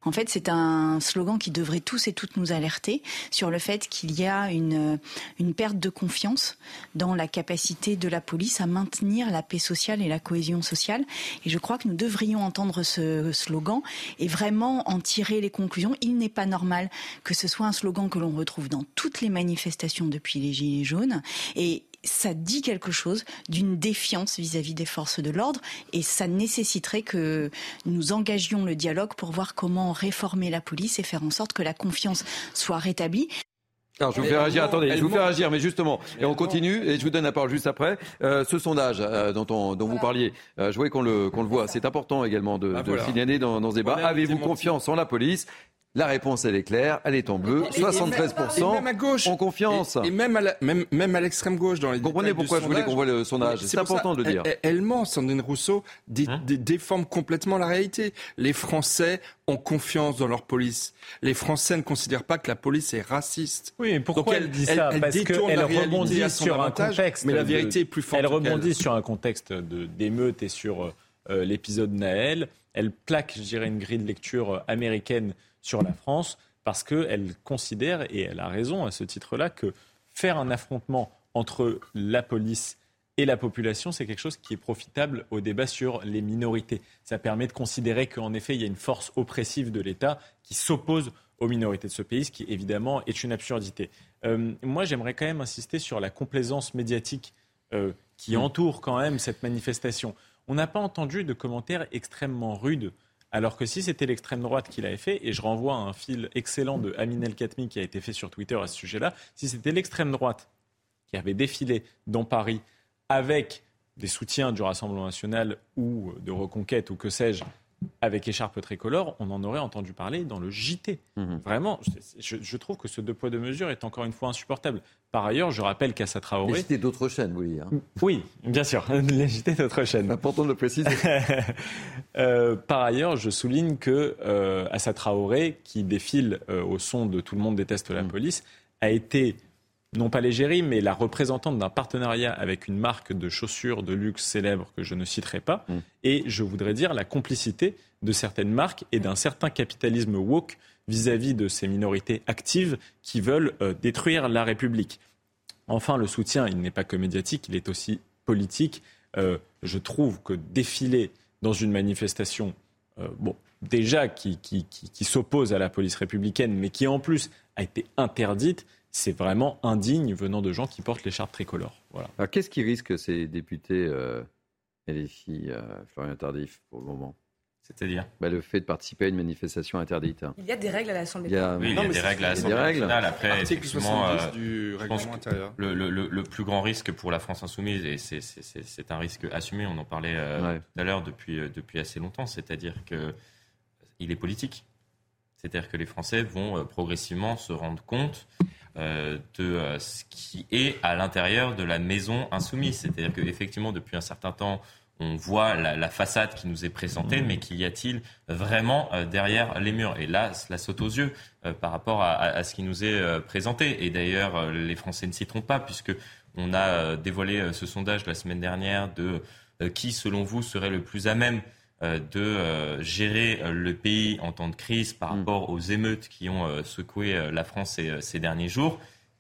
En fait, c'est un slogan qui devrait tous et toutes nous alerter sur le fait qu'il y a une, une perte de confiance dans la capacité de la police à maintenir la paix sociale et la cohésion sociale. Et je crois que nous devrions entendre ce slogan et vraiment en tirer les conclusions. Il n'est pas normal que ce soit un slogan que l'on retrouve dans toutes les manifestations depuis les Gilets jaunes. Et ça dit quelque chose d'une défiance vis-à-vis des forces de l'ordre et ça nécessiterait que nous engagions le dialogue pour voir comment réformer la police et faire en sorte que la confiance soit rétablie. Alors, je vous fais réagir, attendez, je vous fais réagir, mais justement, et on continue, et je vous donne la parole juste après. Euh, ce sondage euh, dont, on, dont vous parliez, euh, je voulais qu'on le, qu'on le voit, c'est important également de, ah, de signaler dans, dans ce débat. Avez-vous confiance en la police? La réponse, elle est claire, elle est en bleu. 73% même à gauche, ont confiance. Et, même à l'extrême gauche dans les Vous comprenez pourquoi je voulais qu'on voit le sondage C'est important de le dire. Elle, ment, Sandrine Rousseau hein déforme complètement la réalité. Les Français ont confiance dans leur police. Les Français ne considèrent pas que la police est raciste. Oui, mais pourquoi elle, dit ça Parce qu'elle rebondit sur un contexte. Mais la vérité est plus forte. Elle rebondit sur un contexte d'émeute et sur euh, l'épisode Naël elle plaque, je dirais, une grille de lecture américaine sur la France parce qu'elle considère, et elle a raison à ce titre-là, que faire un affrontement entre la police et la population, c'est quelque chose qui est profitable au débat sur les minorités. Ça permet de considérer qu'en effet, il y a une force oppressive de l'État qui s'oppose aux minorités de ce pays, ce qui évidemment est une absurdité. Euh, moi, j'aimerais quand même insister sur la complaisance médiatique euh, qui mm. entoure quand même cette manifestation. On n'a pas entendu de commentaires extrêmement rudes, alors que si c'était l'extrême droite qui l'avait fait, et je renvoie à un fil excellent de Amin El Khatmi qui a été fait sur Twitter à ce sujet-là, si c'était l'extrême droite qui avait défilé dans Paris avec des soutiens du Rassemblement national ou de Reconquête ou que sais-je, avec écharpe tricolore, on en aurait entendu parler dans le JT. Mhm. Vraiment, je, trouve que ce deux poids deux mesures est encore une fois insupportable. Par ailleurs, je rappelle qu'Assa Traoré... Les JT d'autres chaînes, oui. Hein. Oui, bien sûr, les JT d'autres chaînes. Important de le préciser. Euh, par ailleurs, je souligne que euh, Assa Traoré, qui défile euh, au son de Tout le monde déteste la mhm. police, a été non pas l'égérie, mais la représentante d'un partenariat avec une marque de chaussures de luxe célèbre que je ne citerai pas. Mm. Et je voudrais dire la complicité de certaines marques et d'un certain capitalisme woke vis-à-vis de ces minorités actives qui veulent euh, détruire la République. Enfin, le soutien, il n'est pas que médiatique, il est aussi politique. Euh, je trouve que défiler dans une manifestation, euh, bon, déjà qui, qui s'oppose à la police républicaine, mais qui en plus a été interdite, c'est vraiment indigne venant de gens qui portent l'écharpe tricolore. Voilà. qu'est-ce qui risque ces députés euh, et les filles, euh, Florian Tardif, pour le moment? C'est-à-dire? Bah, Le fait de participer à une manifestation interdite. Il y a des règles à l'Assemblée nationale. Oui, il y a des règles à l'Assemblée nationale. Après, Article 70 euh, du règlement intérieur. Le, le, le, plus grand risque pour la France insoumise, et c'est un risque assumé, on en parlait euh, tout à l'heure depuis, depuis assez longtemps, c'est-à-dire qu'il est politique. C'est-à-dire que les Français vont progressivement se rendre compte euh, de euh, ce qui est à l'intérieur de la maison insoumise. C'est-à-dire qu'effectivement, depuis un certain temps, on voit la, façade qui nous est présentée, mais qu'y a-t-il vraiment euh, derrière les murs? Et là, cela saute aux yeux par rapport à, ce qui nous est présenté. Et d'ailleurs, les Français ne s'y trompent pas, puisque on a dévoilé ce sondage la semaine dernière de qui, selon vous, serait le plus à même de euh, gérer euh, le pays en temps de crise par mm. rapport aux émeutes qui ont secoué la France ces, derniers jours.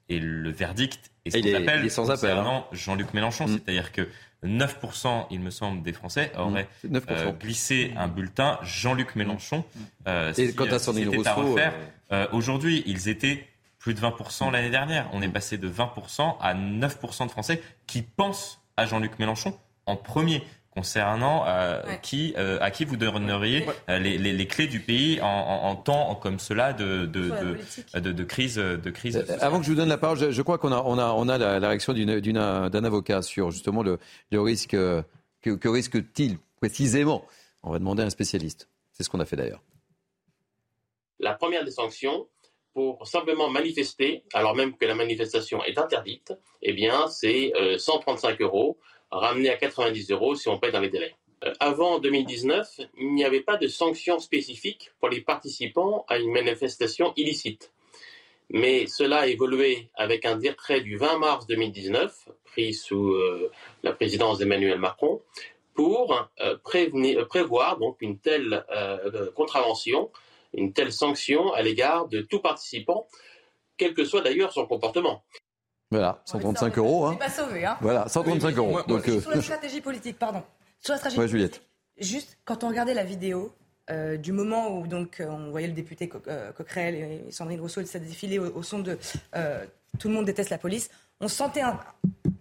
Et le verdict est ce qu'on appelle sans appel, hein. Jean-Luc Mélenchon. Mm. C'est-à-dire que 9%, il me semble, des Français mm. auraient glissé un bulletin Jean-Luc Mélenchon. et quant à Sandrine Rousseau... Aujourd'hui, ils étaient plus de 20% l'année dernière. On est passé de 20% à 9% de Français qui pensent à Jean-Luc Mélenchon en premier concernant euh, qui, euh, à qui vous donneriez euh, les, les, les, clés du pays en, en, temps comme cela de, de, de, de, crise. De crise Avant que je vous donne la parole, je, je crois qu'on a, on a, on a la, la réaction d'un avocat sur justement le, le risque. Que, que risque-t-il précisément? On va demander à un spécialiste. C'est ce qu'on a fait d'ailleurs. La première des sanctions, pour simplement manifester, alors même que la manifestation est interdite, eh bien, c'est 135 euros ramené à 90 euros si on paye dans les délais. Euh, avant 2019, il n'y avait pas de sanctions spécifiques pour les participants à une manifestation illicite. Mais cela a évolué avec un décret du 20 mars 2019, pris sous euh, la présidence d'Emmanuel Macron, pour euh, prévoir donc une telle contravention, une telle sanction à l'égard de tout participant, quel que soit d'ailleurs son comportement. Voilà, 135 euros. Hein. pas sauvé. Hein. Voilà, 135 euros. Donc, euh, Sur la stratégie politique, pardon. Sur la stratégie Juliette. Juste, quand on regardait la vidéo euh, du moment où donc, euh, on voyait le député Coquerel et Sandrine Rousseau se défiler au, son de Tout le monde déteste la police, on sentait un,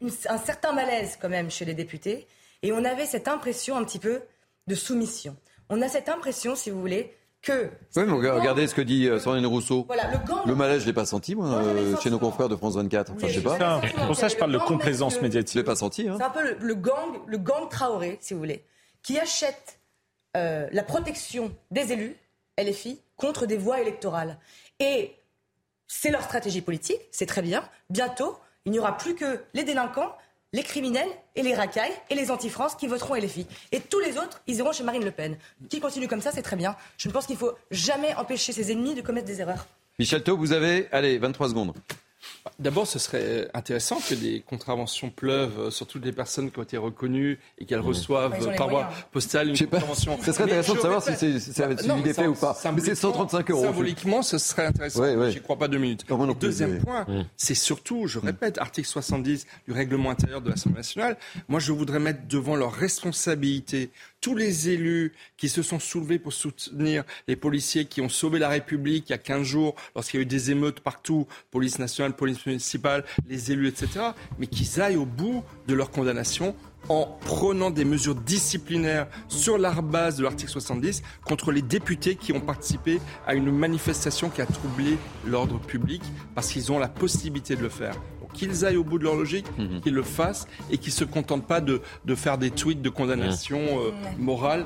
un certain malaise quand même chez les députés et on avait cette impression un petit peu de soumission. On a cette impression, si vous voulez, que. Oui, mais regardez ce que dit euh, Sandrine Rousseau. le, malaise, je ne l'ai pas senti, moi, euh, chez nos confrères de France 24. Enfin, je sais pas. Pour ça, je parle de complaisance médiatique. Je l'ai pas senti. Hein. C'est un peu le, gang, le gang Traoré, si vous voulez, qui achète euh, la protection des élus, LFI, contre des voix électorales. Et c'est leur stratégie politique, c'est très bien. Bientôt, il n'y aura plus que les délinquants les criminels et les racailles et les anti-France qui voteront LFI. Et tous les autres, ils iront chez Marine Le Pen. Qui continue comme ça, c'est très bien. Je pense qu'il ne faut jamais empêcher ses ennemis de commettre des erreurs. Michel Thau, vous avez, allez, 23 secondes. D'abord, ce serait intéressant que des contraventions pleuvent sur toutes les personnes qui ont été reconnues et qu'elles mmh. reçoivent par voie postale une contravention. Ce serait intéressant de savoir si c'est suivi des faits ou pas. Mais c'est 135 euros. Symboliquement, ce serait intéressant. Ouais, J'y crois pas deux minutes. Deuxième point, mmh. c'est surtout, je répète, article 70 du règlement intérieur de l'Assemblée nationale. Moi, je voudrais mettre devant leur responsabilité tous les élus qui se sont soulevés pour soutenir les policiers qui ont sauvé la République il y a 15 jours lorsqu'il y a eu des émeutes partout, police nationale, police municipale, les élus, etc., mais qu'ils aillent au bout de leur condamnation en prenant des mesures disciplinaires sur la base de l'article 70 contre les députés qui ont participé à une manifestation qui a troublé l'ordre public parce qu'ils ont la possibilité de le faire qu'ils aillent au bout de leur logique, mhm. qu'ils le fassent et qu'ils ne se contentent pas de, faire des tweets de condamnation euh, morale,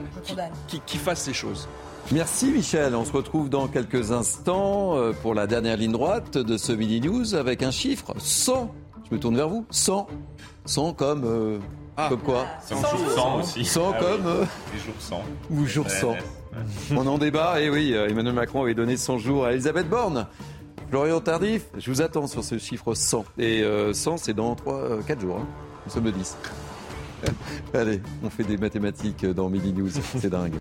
qui, fassent les choses. Merci Michel, on se retrouve dans quelques instants euh, pour la dernière ligne droite de ce Mini News avec un chiffre 100. Je me tourne vers vous. 100. 100 comme... Euh, ah. Comme quoi 100, 100, aussi. 100 ah comme... Les jours 100. Ou jour 100. On en débat, et oui, Emmanuel Macron avait donné 100 jours à Elisabeth Borne. Florian Tardif, je vous attends sur ce chiffre 100. Et 100, euh, c'est dans 3, 4 euh, jours. Hein. Nous sommes le 10. Allez, on fait des mathématiques dans Mini News. C'est dingue.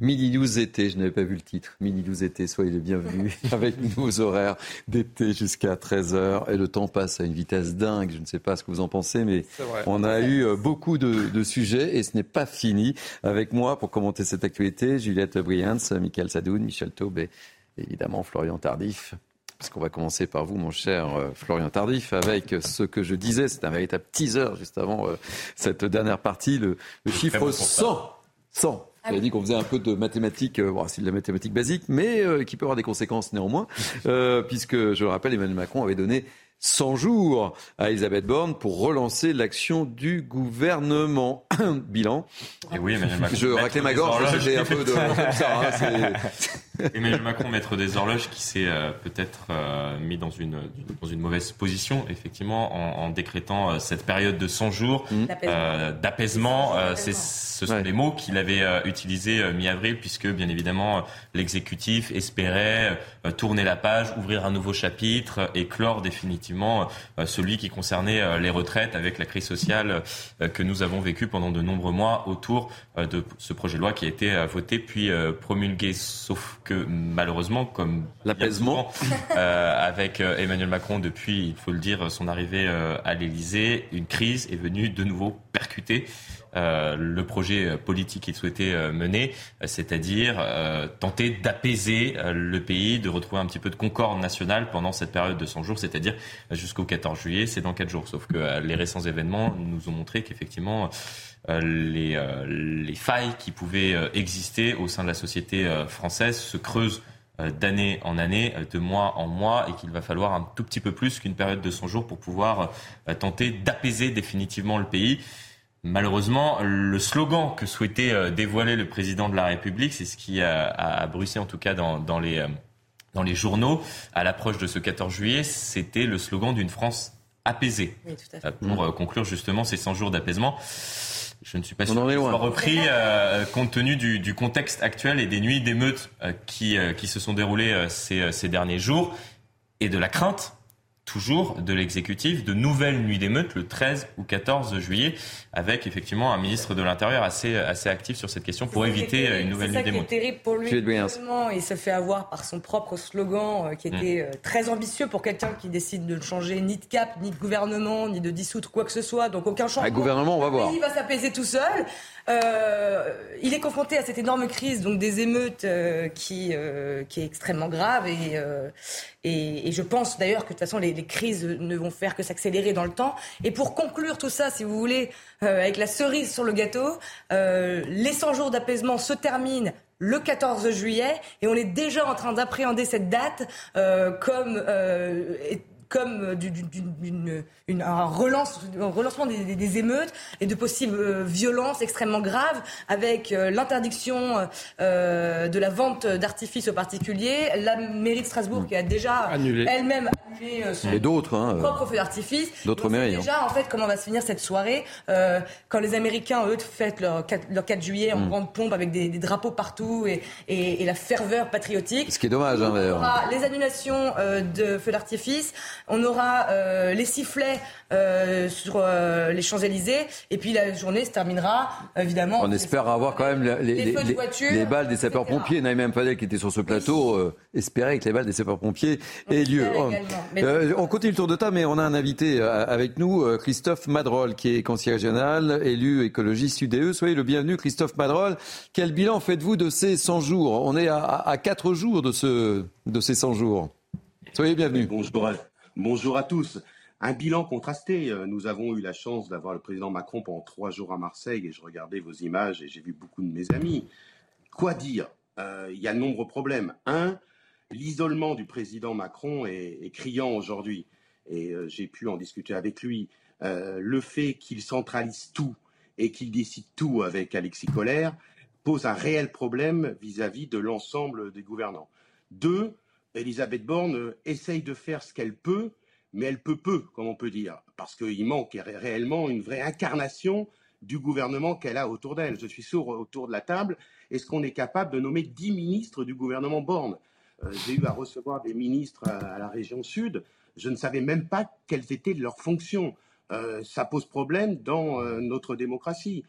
Mini News été, je n'avais pas vu le titre. Mini News été, soyez les bienvenus avec nos horaires d'été jusqu'à 13h. Et le temps passe à une vitesse dingue. Je ne sais pas ce que vous en pensez, mais on a eu euh, beaucoup de, sujets et ce n'est pas fini. Avec moi pour commenter cette actualité, Juliette Brians, Michael Sadoun, Michel Taube évidemment Florian Tardif. Parce qu'on va commencer par vous, mon cher euh, Florian Tardif, avec ce que je disais, c'est un véritable teaser juste avant euh, cette dernière partie, le, chiffre 100. 100. J'avais dit qu'on faisait un peu de mathématiques, euh, c'est de la mathématique basique, mais qui peut avoir des conséquences néanmoins, puisque, je le rappelle, Emmanuel Macron avait donné 100 jours à Elisabeth Borne pour relancer l'action du gouvernement. Bilan. Et oui, Emmanuel Macron. Je raclais ma gorge, j'ai un peu de ça. Hein, Emmanuel Macron, maître des horloges, qui s'est euh, peut-être euh, mis dans une, dans une mauvaise position, effectivement, en, en décrétant euh, cette période de 100 jours mmh. d'apaisement. ce sont les mots qu'il avait utilisés mi-avril, puisque, bien évidemment, l'exécutif espérait tourner la page, ouvrir un nouveau chapitre et clore définitivement celui qui concernait les retraites avec la crise sociale que nous avons vécue pendant de nombreux mois autour de ce projet de loi qui a été voté puis promulgué. Sauf que malheureusement, comme l'apaisement. euh, avec euh, Emmanuel Macron depuis, il faut le dire, son arrivée euh, à l'Élysée, une crise est venue de nouveau percuter le projet politique qu'il souhaitait mener, c'est-à-dire tenter d'apaiser le pays, de retrouver un petit peu de concorde nationale pendant cette période de 100 jours, c'est-à-dire jusqu'au 14 juillet, c'est dans 4 jours. Sauf que les récents événements nous ont montré qu'effectivement, euh, les, euh, les, failles qui pouvaient euh, exister au sein de la société française se creusent d'année en année, de mois en mois, et qu'il va falloir un tout petit peu plus qu'une période de 100 jours pour pouvoir tenter d'apaiser définitivement le pays. Malheureusement, le slogan que souhaitait dévoiler le président de la République, c'est ce qui a, a Bruxelles, en tout cas dans, dans, les, dans les journaux, à l'approche de ce 14 juillet, c'était le slogan d'une France apaisée. pour conclure justement ces 100 jours d'apaisement. Je ne suis pas sûr que soit repris euh, compte tenu du, du, contexte actuel et des nuits d'émeutes euh, qui, euh, qui se sont déroulées ces, ces derniers jours et de la crainte toujours de l'exécutif de nouvelles nuits d'émeutes le 13 ou 14 juillet, avec effectivement un ministre de l'Intérieur assez, assez actif sur cette question pour éviter une nouvelle nuit d'émeutes. C'est terrible pour lui. Il se fait avoir par son propre slogan euh, qui mm. était euh, très ambitieux pour quelqu'un qui décide de ne changer ni de cap, ni de gouvernement, ni de dissoudre quoi que ce soit. Donc aucun changement. Le gouvernement, on va voir. Il va s'apaiser tout seul. Euh, il est confronté à cette énorme crise, donc des émeutes euh, qui, euh, qui est extrêmement grave. Et, et, et je pense d'ailleurs que de toute façon, les, les, crises ne vont faire que s'accélérer dans le temps. Et pour conclure tout ça, si vous voulez, avec la cerise sur le gâteau, les 100 jours d'apaisement se terminent le 14 juillet et on est déjà en train d'appréhender cette date comme comme euh, d'une, un, relance, relancement des, émeutes et de possibles euh, violences extrêmement graves avec euh, l'interdiction de la vente d'artifices aux particuliers, la mairie de Strasbourg qui a déjà elle-même Et d'autres, hein. Propre feu d'artifice. D'autres mairies. Hein. Déjà, en fait, comment va se finir cette soirée quand les Américains, eux, fêtent leur 4, leur 4 juillet en mm. grande pompe avec des, drapeaux partout et, et, la ferveur patriotique. Ce qui est dommage, hein, d'ailleurs. Les annulations de feux d'artifice, on aura les sifflets sur les Champs-Élysées, et puis la journée se terminera, évidemment. On espère avoir quand même les, les, les, balles des sapeurs-pompiers. Naïm Fadel, qui était sur ce plateau, euh, espérait que les balles des sapeurs-pompiers aient lieu. Oh. Euh, on continue le tour de table, mais on a un invité euh, avec nous, Christophe Madrol, qui est conseiller régional, élu écologiste UDE. Soyez le bienvenu, Christophe Madrol. Quel bilan faites-vous de ces 100 jours? On est à, à 4 jours de, ce, de ces 100 jours. Soyez bienvenus. Bonjour à, bonjour à tous. Un bilan contrasté. Nous avons eu la chance d'avoir le président Macron pendant trois jours à Marseille et je regardais vos images et j'ai vu beaucoup de mes amis. Quoi dire? Euh, Il y a de nombreux problèmes. Un, l'isolement du président Macron est, criant aujourd'hui et euh, j'ai pu en discuter avec lui. Euh, le fait qu'il centralise tout et qu'il décide tout avec Alexis Collère pose un réel problème vis-à-vis -vis de l'ensemble des gouvernants. Deux, Elisabeth Borne essaye de faire ce qu'elle peut, mais elle peut peu, comme on peut dire, parce qu'il manque réellement une vraie incarnation du gouvernement qu'elle a autour d'elle. Je suis sourd autour de la table. Est-ce qu'on est capable de nommer dix ministres du gouvernement Borne? Euh, J'ai eu à recevoir des ministres à, la région sud. Je ne savais même pas quelles étaient leurs fonctions. Euh, ça pose problème dans euh, notre démocratie.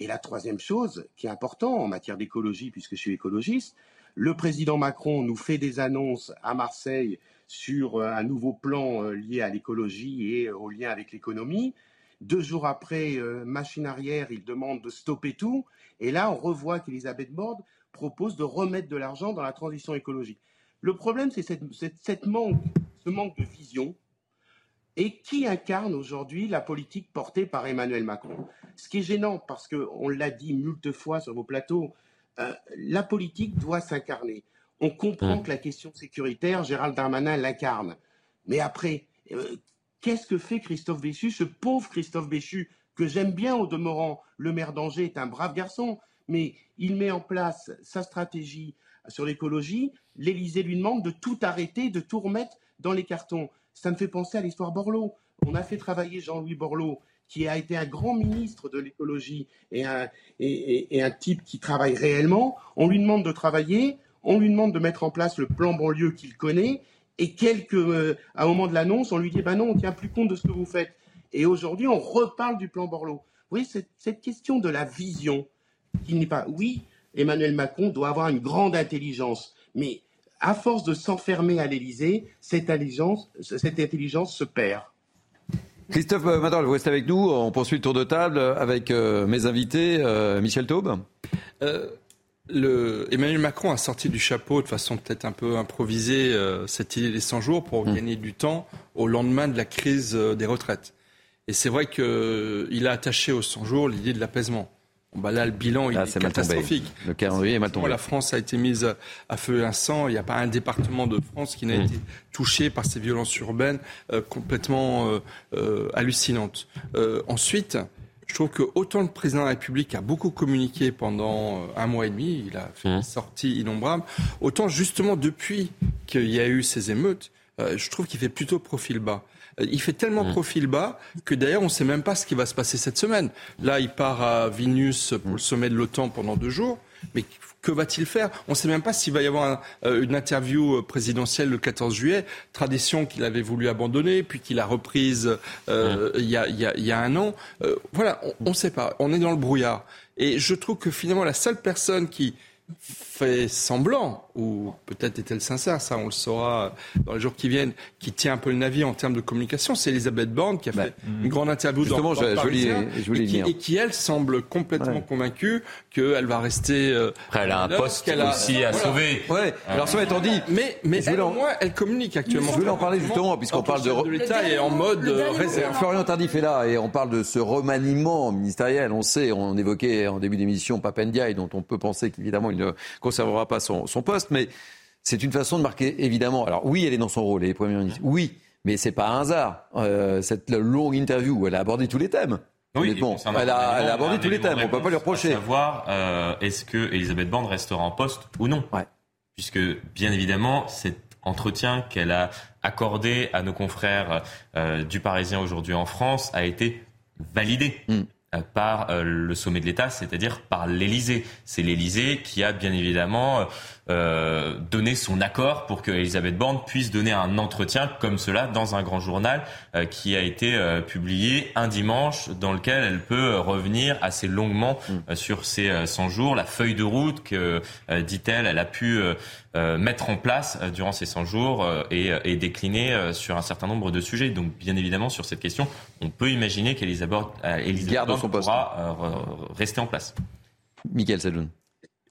Et la troisième chose qui est importante en matière d'écologie, puisque je suis écologiste, le président Macron nous fait des annonces à Marseille sur un nouveau plan lié à l'écologie et au lien avec l'économie. Deux jours après, euh, machine arrière, il demande de stopper tout. Et là, on revoit qu'Elisabeth Borne propose de remettre de l'argent dans la transition écologique. Le problème, c'est cette, manque, ce manque de vision et qui incarne aujourd'hui la politique portée par Emmanuel Macron? Ce qui est gênant, parce qu'on l'a dit moult fois sur vos plateaux, euh, la politique doit s'incarner. On comprend mmh. que la question sécuritaire, Gérald Darmanin l'incarne. Mais après, euh, Qu'est-ce que fait Christophe Béchu, ce pauvre Christophe Béchu, que j'aime bien au demeurant? Le maire d'Angers est un brave garçon, mais il met en place sa stratégie sur l'écologie. L'Élysée lui demande de tout arrêter, de tout remettre dans les cartons. Ça me fait penser à l'histoire Borloo. On a fait travailler Jean-Louis Borloo, qui a été un grand ministre de l'écologie et un, type qui travaille réellement. On lui demande de travailler, on lui demande de mettre en place le plan banlieue qu'il connaît, et quelques, euh, à un moment de l'annonce, on lui dit, ben non, on tient plus compte de ce que vous faites. Et aujourd'hui, on reparle du plan Borloo. Vous voyez, cette, question de la vision, qui n'est pas, oui, Emmanuel Macron doit avoir une grande intelligence, mais à force de s'enfermer à l'Élysée, cette cette intelligence se perd. Christophe Madol, vous restez avec nous. On poursuit le tour de table avec euh, mes invités. Euh, Michel Taube. Le, Emmanuel Macron a sorti du chapeau de façon peut-être un peu improvisée euh, cette idée des 100 jours pour mmh. gagner du temps au lendemain de la crise euh, des retraites. Et c'est vrai qu'il euh, a attaché aux 100 jours l'idée de l'apaisement. Bah là, le bilan il est, catastrophique. Le calendrier est mal tombé. La France a été mise à feu et à sang. Il n'y a pas un département de France qui n'a mmh. été touché par ces violences urbaines complètement hallucinantes. ensuite, je trouve que autant le président de la République a beaucoup communiqué pendant euh, un mois et demi, il a fait une mmh. sortie innombrable, autant justement depuis qu'il y a eu ces émeutes, euh, je trouve qu'il fait plutôt profil bas. Euh, il fait tellement mmh. profil bas que d'ailleurs on ne sait même pas ce qui va se passer cette semaine. Là, il part à Vilnius pour le sommet de l'OTAN pendant deux jours, mais que va-t-il faire? On ne sait même pas s'il va y avoir euh, une interview euh, présidentielle le 14 juillet, tradition qu'il avait voulu abandonner, puis qu'il a reprise euh, il, y a, un an. voilà, on ne sait pas. On est dans le brouillard. Et je trouve que finalement, la seule personne qui fait semblant, ou peut-être est-elle sincère, ça on le saura dans les jours qui viennent, qui tient un peu le navire en termes de communication, c'est Elisabeth Borne qui a fait une grande interview dans, dans je, Parisien, je et, qui, et, qui, elle semble complètement convaincue qu'elle va rester. Euh, elle a un poste aussi à sauver. Ouais. Alors ça étant dit, mais mais elle, au moins elle communique actuellement. Je voulais en parler justement puisqu'on parle de, l'État et en mode euh, réserve. Florian Tardif est là et on parle de ce remaniement ministériel. On sait, on évoquait en début d'émission Papendiaï dont on peut penser qu'évidemment il ne conservera pas son, poste, mais c'est une façon de marquer, évidemment. Alors oui, elle est dans son rôle, elle est première ministre. Oui, mais c'est pas un hasard. Euh, cette longue interview où elle a abordé tous les thèmes. Oui, bon, elle, a, abordé tous les thèmes, on peut pas lui reprocher. savoir euh, est-ce que Elisabeth Borne restera en poste ou non. Ouais. Puisque, bien évidemment, c'est entretien qu'elle a accordé à nos confrères du Parisien aujourd'hui en France a été validé. Mm. Euh, par euh, le sommet de l'État, c'est-à-dire par l'Élysée. C'est l'Élysée qui a bien évidemment euh, donné son accord pour que Elisabeth Borne puisse donner un entretien comme cela dans un grand journal qui a été publié un dimanche, dans lequel elle peut revenir assez longuement mm. sur ces 100 jours, la feuille de route que, dit-elle, elle a pu mettre en place durant ces 100 jours et, et décliner sur un certain nombre de sujets. Donc, bien évidemment, sur cette question, on peut imaginer qu'Elisabeth Borne pourra euh, rester en place. Michael Sadoun.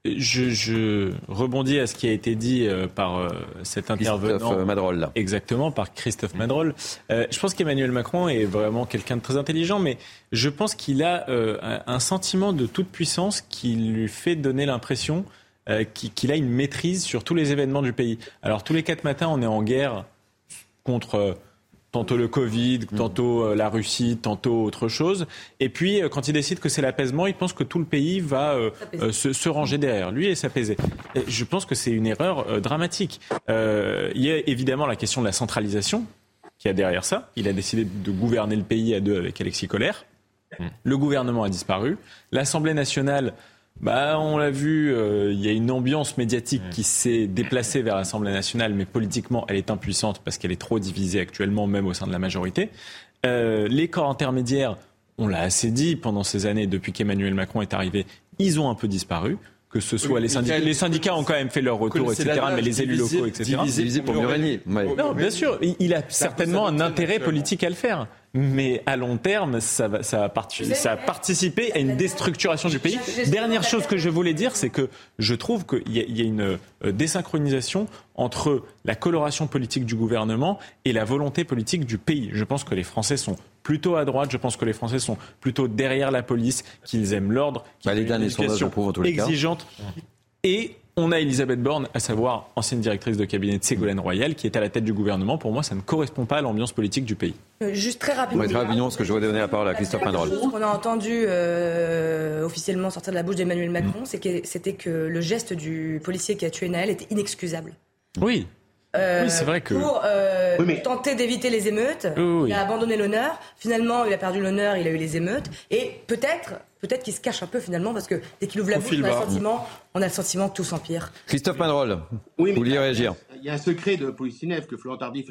Je, je, rebondis à ce qui a été dit euh, par euh, cet intervenant. Christophe Madrol. Exactement, par Christophe Madrol. je pense qu'Emmanuel Macron est vraiment quelqu'un de très intelligent, mais je pense qu'il a un sentiment de toute puissance qui lui fait donner l'impression qu'il a une maîtrise sur tous les événements du pays. Alors tous les quatre matins, on est en guerre contre tantôt le Covid, mm. tantôt euh, la Russie, tantôt autre chose. Et puis, euh, quand il décide que c'est l'apaisement, il pense que tout le pays va euh, se, ranger derrière lui et s'apaiser. Je pense que c'est une erreur dramatique. il y a évidemment la question de la centralisation qui a derrière ça. Il a décidé de gouverner le pays à deux avec Alexis Collère. Mm. Le gouvernement a disparu. L'Assemblée nationale bah, on l'a vu, euh, il y a une ambiance médiatique qui s'est déplacée vers l'Assemblée nationale, mais politiquement, elle est impuissante parce qu'elle est trop divisée actuellement, même au sein de la majorité. Euh, les corps intermédiaires, on l'a assez dit pendant ces années, depuis qu'Emmanuel Macron est arrivé, ils ont un peu disparu que ce soit les syndicats. Les syndicats ont quand même fait leur retour, etc., mais les élus locaux, etc. Divisé pour mieux régner. Non, bien sûr, il a certainement un intérêt politique à le faire mais à long terme, ça va, ça, ça a participé à une déstructuration du pays. Dernière chose que je voulais dire, c'est que je trouve qu'il y, y, a une euh, désynchronisation entre la coloration politique du gouvernement et la volonté politique du pays. Je pense que les Français sont plutôt à droite, je pense que les Français sont plutôt derrière la police, qu'ils aiment l'ordre, qu'ils bah, une éducation exigeante. Et on a Elisabeth Borne, à savoir ancienne directrice de cabinet de Ségolène Royal, qui est à la tête du gouvernement. Pour moi, ça ne correspond pas à l'ambiance politique du pays. Euh, juste très rapidement. très rapidement, parce que je vais donner la parole à Christophe Mandrol. Ce qu'on a entendu euh, officiellement sortir de la bouche d'Emmanuel Macron, mm. c'est que c'était que le geste du policier qui a tué Naël était inexcusable. Oui. Euh, oui, c'est vrai que. Pour tenter d'éviter les émeutes, il a abandonné l'honneur. Finalement, il a perdu l'honneur, il a eu les émeutes. Et peut-être peut-être qu'il se cache un peu finalement parce que dès qu'il ouvre la bouche, on a, le sentiment, on a le sentiment que tout s'empire. Christophe Manrol, oui, vous vouliez réagir Il y a un secret de Polichinelle que Florent Tardif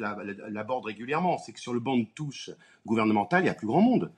l'aborde régulièrement, c'est que sur le banc de touche gouvernemental, il y a plus grand monde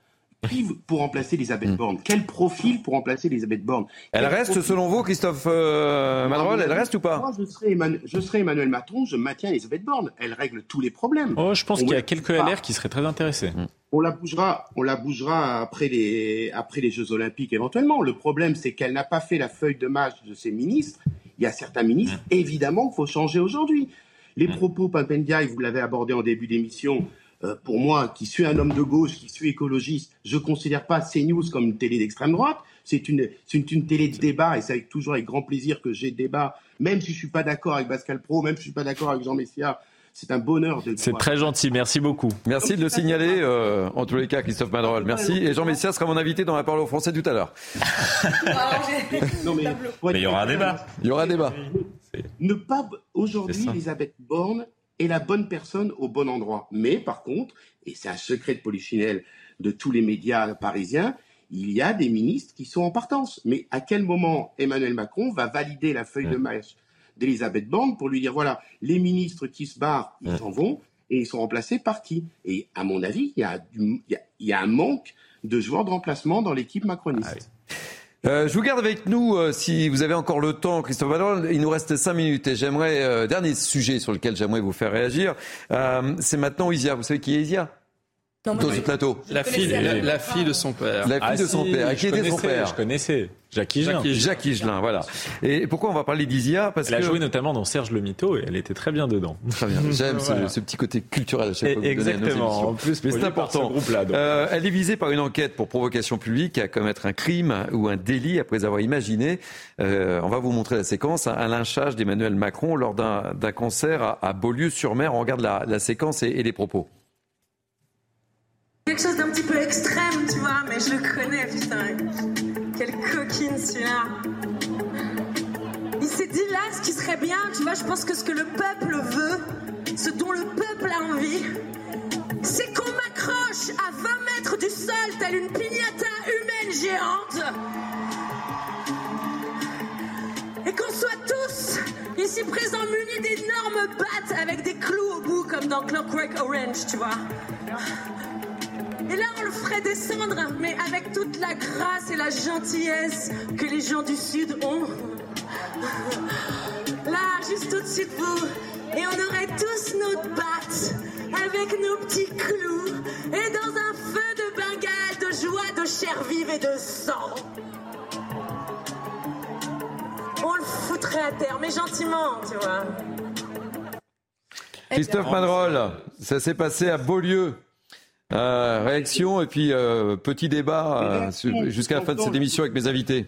pour remplacer Elisabeth hmm. Borne Quel profil pour remplacer Elisabeth Borne Elle reste, selon vous, Christophe euh, Elle reste ou pas Moi, je serai, je serai, Emmanuel Macron, je maintiens Elisabeth Borne. Elle règle tous les problèmes. Oh, je pense qu'il y a quelques LR qui seraient très intéressés. Hmm. On la bougera, on la bougera après les, après les Jeux Olympiques éventuellement. Le problème, c'est qu'elle n'a pas fait la feuille de match de ses ministres. Il y a certains ministres, hmm. évidemment, qu'il faut changer aujourd'hui. Les propos, Papendia, vous l'avez abordé en début d'émission, euh, pour moi, qui suis un homme de gauche, qui suis écologiste, je ne considère pas CNews comme une télé d'extrême droite. C'est une, une, une, télé de débat et c'est toujours avec grand plaisir que j'ai débat, même si je ne suis pas d'accord avec Pascal Pro, même si je ne suis pas d'accord avec Jean Messia. C'est un bonheur de. C'est très gentil, merci beaucoup. Merci de le signaler, euh, en tous les cas, Christophe Madrol. Merci. Et Jean Messia sera mon invité dans la parole au français tout à l'heure. mais, il y aura un débat. Il y aura un débat. Ne pas aujourd'hui, Elisabeth Borne est la bonne personne au bon endroit. Mais par contre, et c'est un secret de polichinelle de tous les médias parisiens, il y a des ministres qui sont en partance. Mais à quel moment Emmanuel Macron va valider la feuille de match d'Elisabeth Borne pour lui dire voilà, les ministres qui se barrent, ils s'en vont et ils sont remplacés par qui? Et à mon avis, il y a, il y a, un manque de joueurs de remplacement dans l'équipe macroniste. Ah euh, je vous garde avec nous, euh, si vous avez encore le temps, Christophe Vallon. Il nous reste cinq minutes et j'aimerais, euh, dernier sujet sur lequel j'aimerais vous faire réagir, c'est maintenant Isia. Vous savez qui est Isia? Dans ce plateau. La fille, la, fille de son père. La fille de son ah, père. qui était son père Je connaissais. Jacques Higelin. Jacques Higelin, voilà. Et pourquoi on va parler d'Isia Parce Elle a joué notamment dans Serge le Mito et elle était très bien dedans. Très bien. J'aime ce, petit côté culturel à chaque fois. Exactement. En plus, mais c'est important. Euh, elle est visée par une enquête pour provocation publique à commettre un crime ou un délit après avoir imaginé, euh, on va vous montrer la séquence, un lynchage d'Emmanuel Macron lors d'un concert à, Beaulieu-sur-Mer. On regarde la, séquence et les propos. Quelque chose d'un petit peu extrême, tu vois, mais je le connais, putain. Quelle coquine celui-là. Il s'est dis là, ce qui serait bien, tu vois, je pense que ce que le peuple veut, ce dont le peuple a envie, c'est qu'on m'accroche à 20 mètres du sol, telle une pignata humaine géante. Et qu'on soit tous ici présents munis d'énormes battes avec des clous au bout, comme dans Clockwork Orange, tu vois. Et là, on le ferait descendre, mais avec toute la grâce et la gentillesse que les gens du Sud ont. Là, juste au-dessus de vous. Et on aurait tous nos battes avec nos petits clous et dans un feu de Bengale de joie, de chair vive et de sang. On le foutrait à terre, mais gentiment, tu vois. Christophe Madrol, ça s'est passé à Beaulieu. Euh, réaction et puis euh, petit débat euh, jusqu'à la fin de cette émission avec mes invités.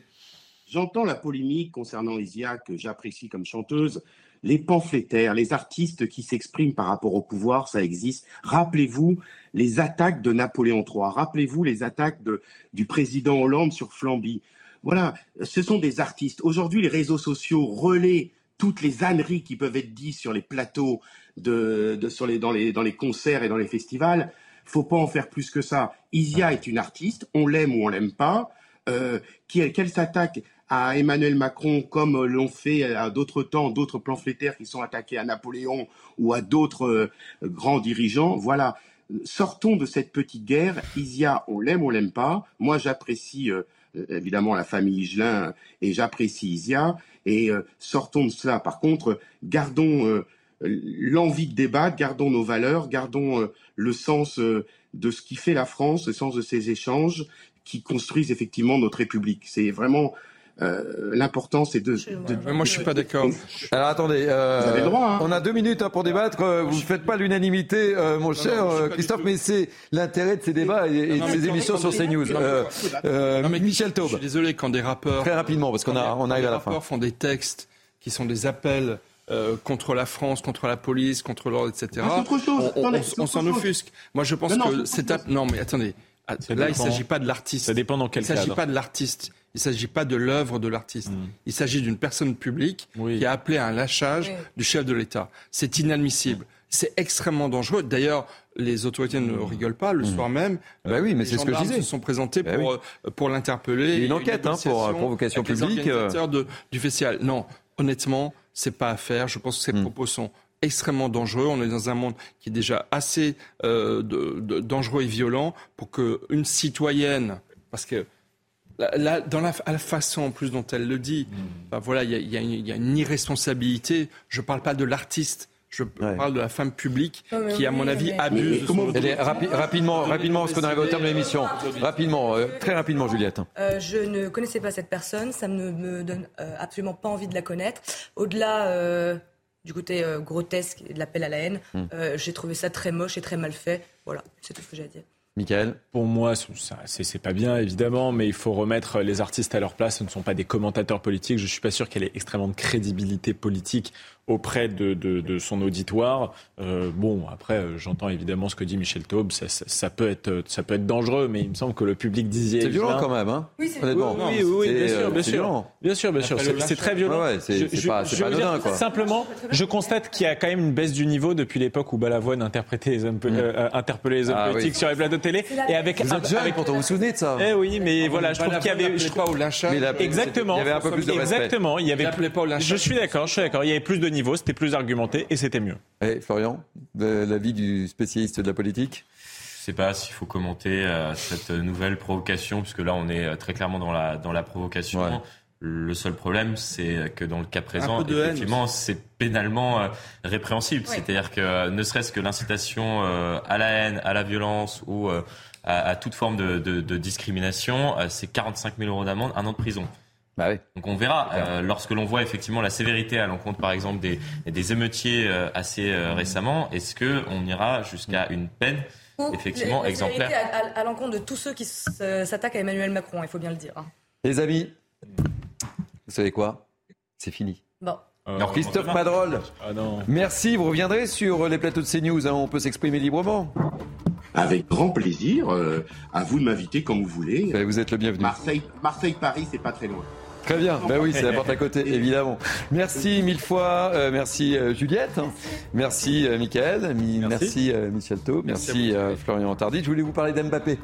J'entends la polémique concernant Isia, que j'apprécie comme chanteuse. Les pamphlétaires, les artistes qui s'expriment par rapport au pouvoir, ça existe. Rappelez-vous les attaques de Napoléon III. Rappelez-vous les attaques de, du président Hollande sur Flamby. Voilà, ce sont des artistes. Aujourd'hui, les réseaux sociaux relaient toutes les âneries qui peuvent être dites sur les plateaux, de, de, sur les, dans, les, dans les concerts et dans les festivals. Faut pas en faire plus que ça. Isia est une artiste, on l'aime ou on l'aime pas. Euh, qu'elle s'attaque à Emmanuel Macron comme l'ont fait à d'autres temps d'autres pamphlétaires qui sont attaqués à Napoléon ou à d'autres euh, grands dirigeants. Voilà. Sortons de cette petite guerre. Isia, on l'aime, ou on l'aime pas. Moi, j'apprécie euh, évidemment la famille Higelin et j'apprécie Isia. Et euh, sortons de cela. Par contre, gardons l'envie de débattre, gardons nos valeurs, gardons le sens de ce qui fait la France, le sens de ces échanges qui construisent effectivement notre République. C'est vraiment euh, l'important, c'est de, de, Moi, je suis pas d'accord. Alors attendez, euh, Vous avez le droit, hein. on a deux minutes hein, pour débattre. Euh, vous ne faites pas l'unanimité, euh, mon cher non, Christophe, mais c'est l'intérêt de ces débats et, et non, de ces émissions sur CNews. non, mais Michel Taube. Je suis désolé quand des rappeurs très rapidement parce qu'on a on arrive à la fin. rappeurs font des textes qui sont des appels. Euh, contre la France, contre la police, contre l'ordre, etc. Ah, chose. On, on, Attendez, on s'en offusque. Moi, je pense non, que c'est non, mais attendez. Ça Là, il ne s'agit pas de l'artiste. Ça dépend dans quel Il ne s'agit pas de l'artiste. Il ne s'agit pas de l'œuvre de l'artiste. Mm. Il s'agit d'une personne publique Oui. qui a appelé à un lâchage Oui. du chef de l'État. C'est inadmissible. C'est extrêmement dangereux. D'ailleurs, les autorités ne rigolent pas. Le soir même, Bah oui, mais les c'est ce que je disais. se sont présentés Bah pour, euh, pour l'interpeller. Une enquête, hein, pour, euh, provocation avec les publique, euh. organisateurs de- du festival. Non, honnêtement, c'est pas à faire. Je pense que ces Mm. propos sont extrêmement dangereux. On est dans un monde qui est déjà assez euh, de- de- dangereux et violent pour qu'une citoyenne, parce que là, là, dans la, à la façon en plus dont elle le dit, ben voilà, il y a, y une- il y a une irresponsabilité. Je parle pas de l'artiste. Je parle de la femme publique mais qui, à oui, mon avis, mais- abuse de son Allez, rapi- rapidement, rapidement, parce qu'on arrive au terme de l'émission. Rapidement, euh, très rapidement, Juliette. Euh, je ne connaissais pas cette personne, ça ne me donne euh, absolument pas envie de la connaître. Au-delà euh, du côté euh, grotesque et de l'appel à la haine, Hmm. euh, j'ai trouvé ça très moche et très mal fait. Voilà, c'est tout ce que j'ai à dire. Michael Pour moi, c'est pas bien, évidemment, mais il faut remettre les artistes à leur place. Ce ne sont pas des commentateurs politiques. Je suis pas sûr qu'elle ait extrêmement de crédibilité politique auprès de, de, de son auditoire. Euh, bon, après, euh, j'entends évidemment ce que dit Michel Taube. Ça, ça, ça peut être, ça peut être dangereux, mais il me semble que le public disait. C'est violent quand même, hein Oui, c'est- Honnêtement. Oui, oui, oui, bien sûr, euh, bien sûr. violent. Bien sûr, bien sûr. C'est très violent. Ouais, ouais, c'est- pas- pas anodin, quoi. Simplement, je constate qu'il y a quand même une baisse du niveau depuis l'époque où Balavoine interprétait les hommes, euh, interpellait les hommes Ah, politiques oui. sur les plateaux de télé. Et avec, Vous êtes jeune, avec- pourtant, vous vous souvenez de ça Eh oui, mais voilà, je trouve qu'il y avait. je pas au lâchage. Exactement. Il y avait un peu plus de respect. Exactement. Il y avait. n'appelait pas au lâchage. Je suis d'accord. Je suis d'accord. Il y avait plus de niveau. C'était plus argumenté et c'était mieux. Eh, Florian, de l'avis du spécialiste de la politique? Je sais pas s'il faut commenter euh, cette nouvelle provocation, puisque là on est euh, très clairement dans la, dans la provocation. Ouais. Le seul problème, c'est que dans le cas présent, effectivement, c'est pénalement euh, répréhensible. Ouais. C'est-à-dire que ne serait-ce que l'incitation euh, à la haine, à la violence ou euh, à, à toute forme de, de, de discrimination, euh, c'est 45 000 euros d'amende, un an de prison. Bah oui. Donc on verra, euh, lorsque l'on voit effectivement la sévérité à l'encontre par exemple des, des émeutiers euh, assez euh, récemment, est-ce qu'on ira jusqu'à une peine Ou effectivement la- la exemplaire À, à- à l'encontre de tous ceux qui s'attaquent à Emmanuel Macron, il faut bien le dire. hein. Les amis, vous savez quoi? C'est fini. Bon. Alors, Christophe Madrol, Ah non. merci. Vous reviendrez sur les plateaux de CNews. Hein, on peut s'exprimer librement. Avec grand plaisir. euh, à vous de m'inviter quand vous voulez. Vous êtes le bienvenu. Marseille, Marseille, Paris, c'est pas très loin. Très bien. Ben oui, c'est la porte à côté, évidemment. Merci mille fois. Euh, merci euh, Juliette. Merci euh, Michael. merci, Michel Thau. Merci, Florian Tardy. Je voulais vous parler d'Mbappé.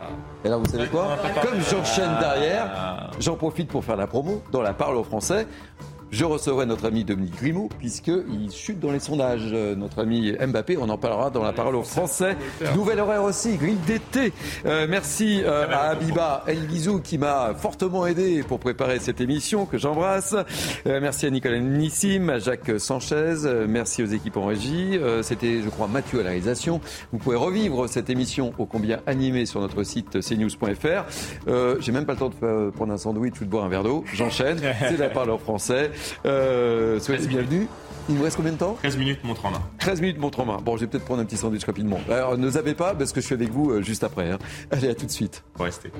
Ah. Et là, vous savez quoi? Comme j'enchaîne derrière, j'en profite pour faire la promo dans la parole au français je recevrai notre ami Dominique Grimaud, puisqu'il chute dans les sondages. Euh, notre ami Mbappé, on en parlera dans la parole aux Français. Nouvelle horaire aussi, grille d'été. Euh, merci euh, à Abiba El Guizou qui m'a fortement aidé pour préparer cette émission, que j'embrasse. merci à Nicolas Nissim, à Jacques Sanchez. merci aux équipes en régie. C'était, je crois, Mathieu à la réalisation. Vous pouvez revivre cette émission ô combien animée sur notre site cnews.fr. J'ai même pas le temps de prendre un sandwich ou de boire un verre d'eau. J'enchaîne. C'est la parole aux Français. Euh, soyez bienvenus. Il nous reste combien de temps 13 minutes montre en main. 13 minutes montre en main. Bon, je vais peut-être prendre un petit sandwich rapidement. Alors, ne zappez pas parce que je suis avec vous euh, juste après. Hein. Allez, à tout de suite. Restez.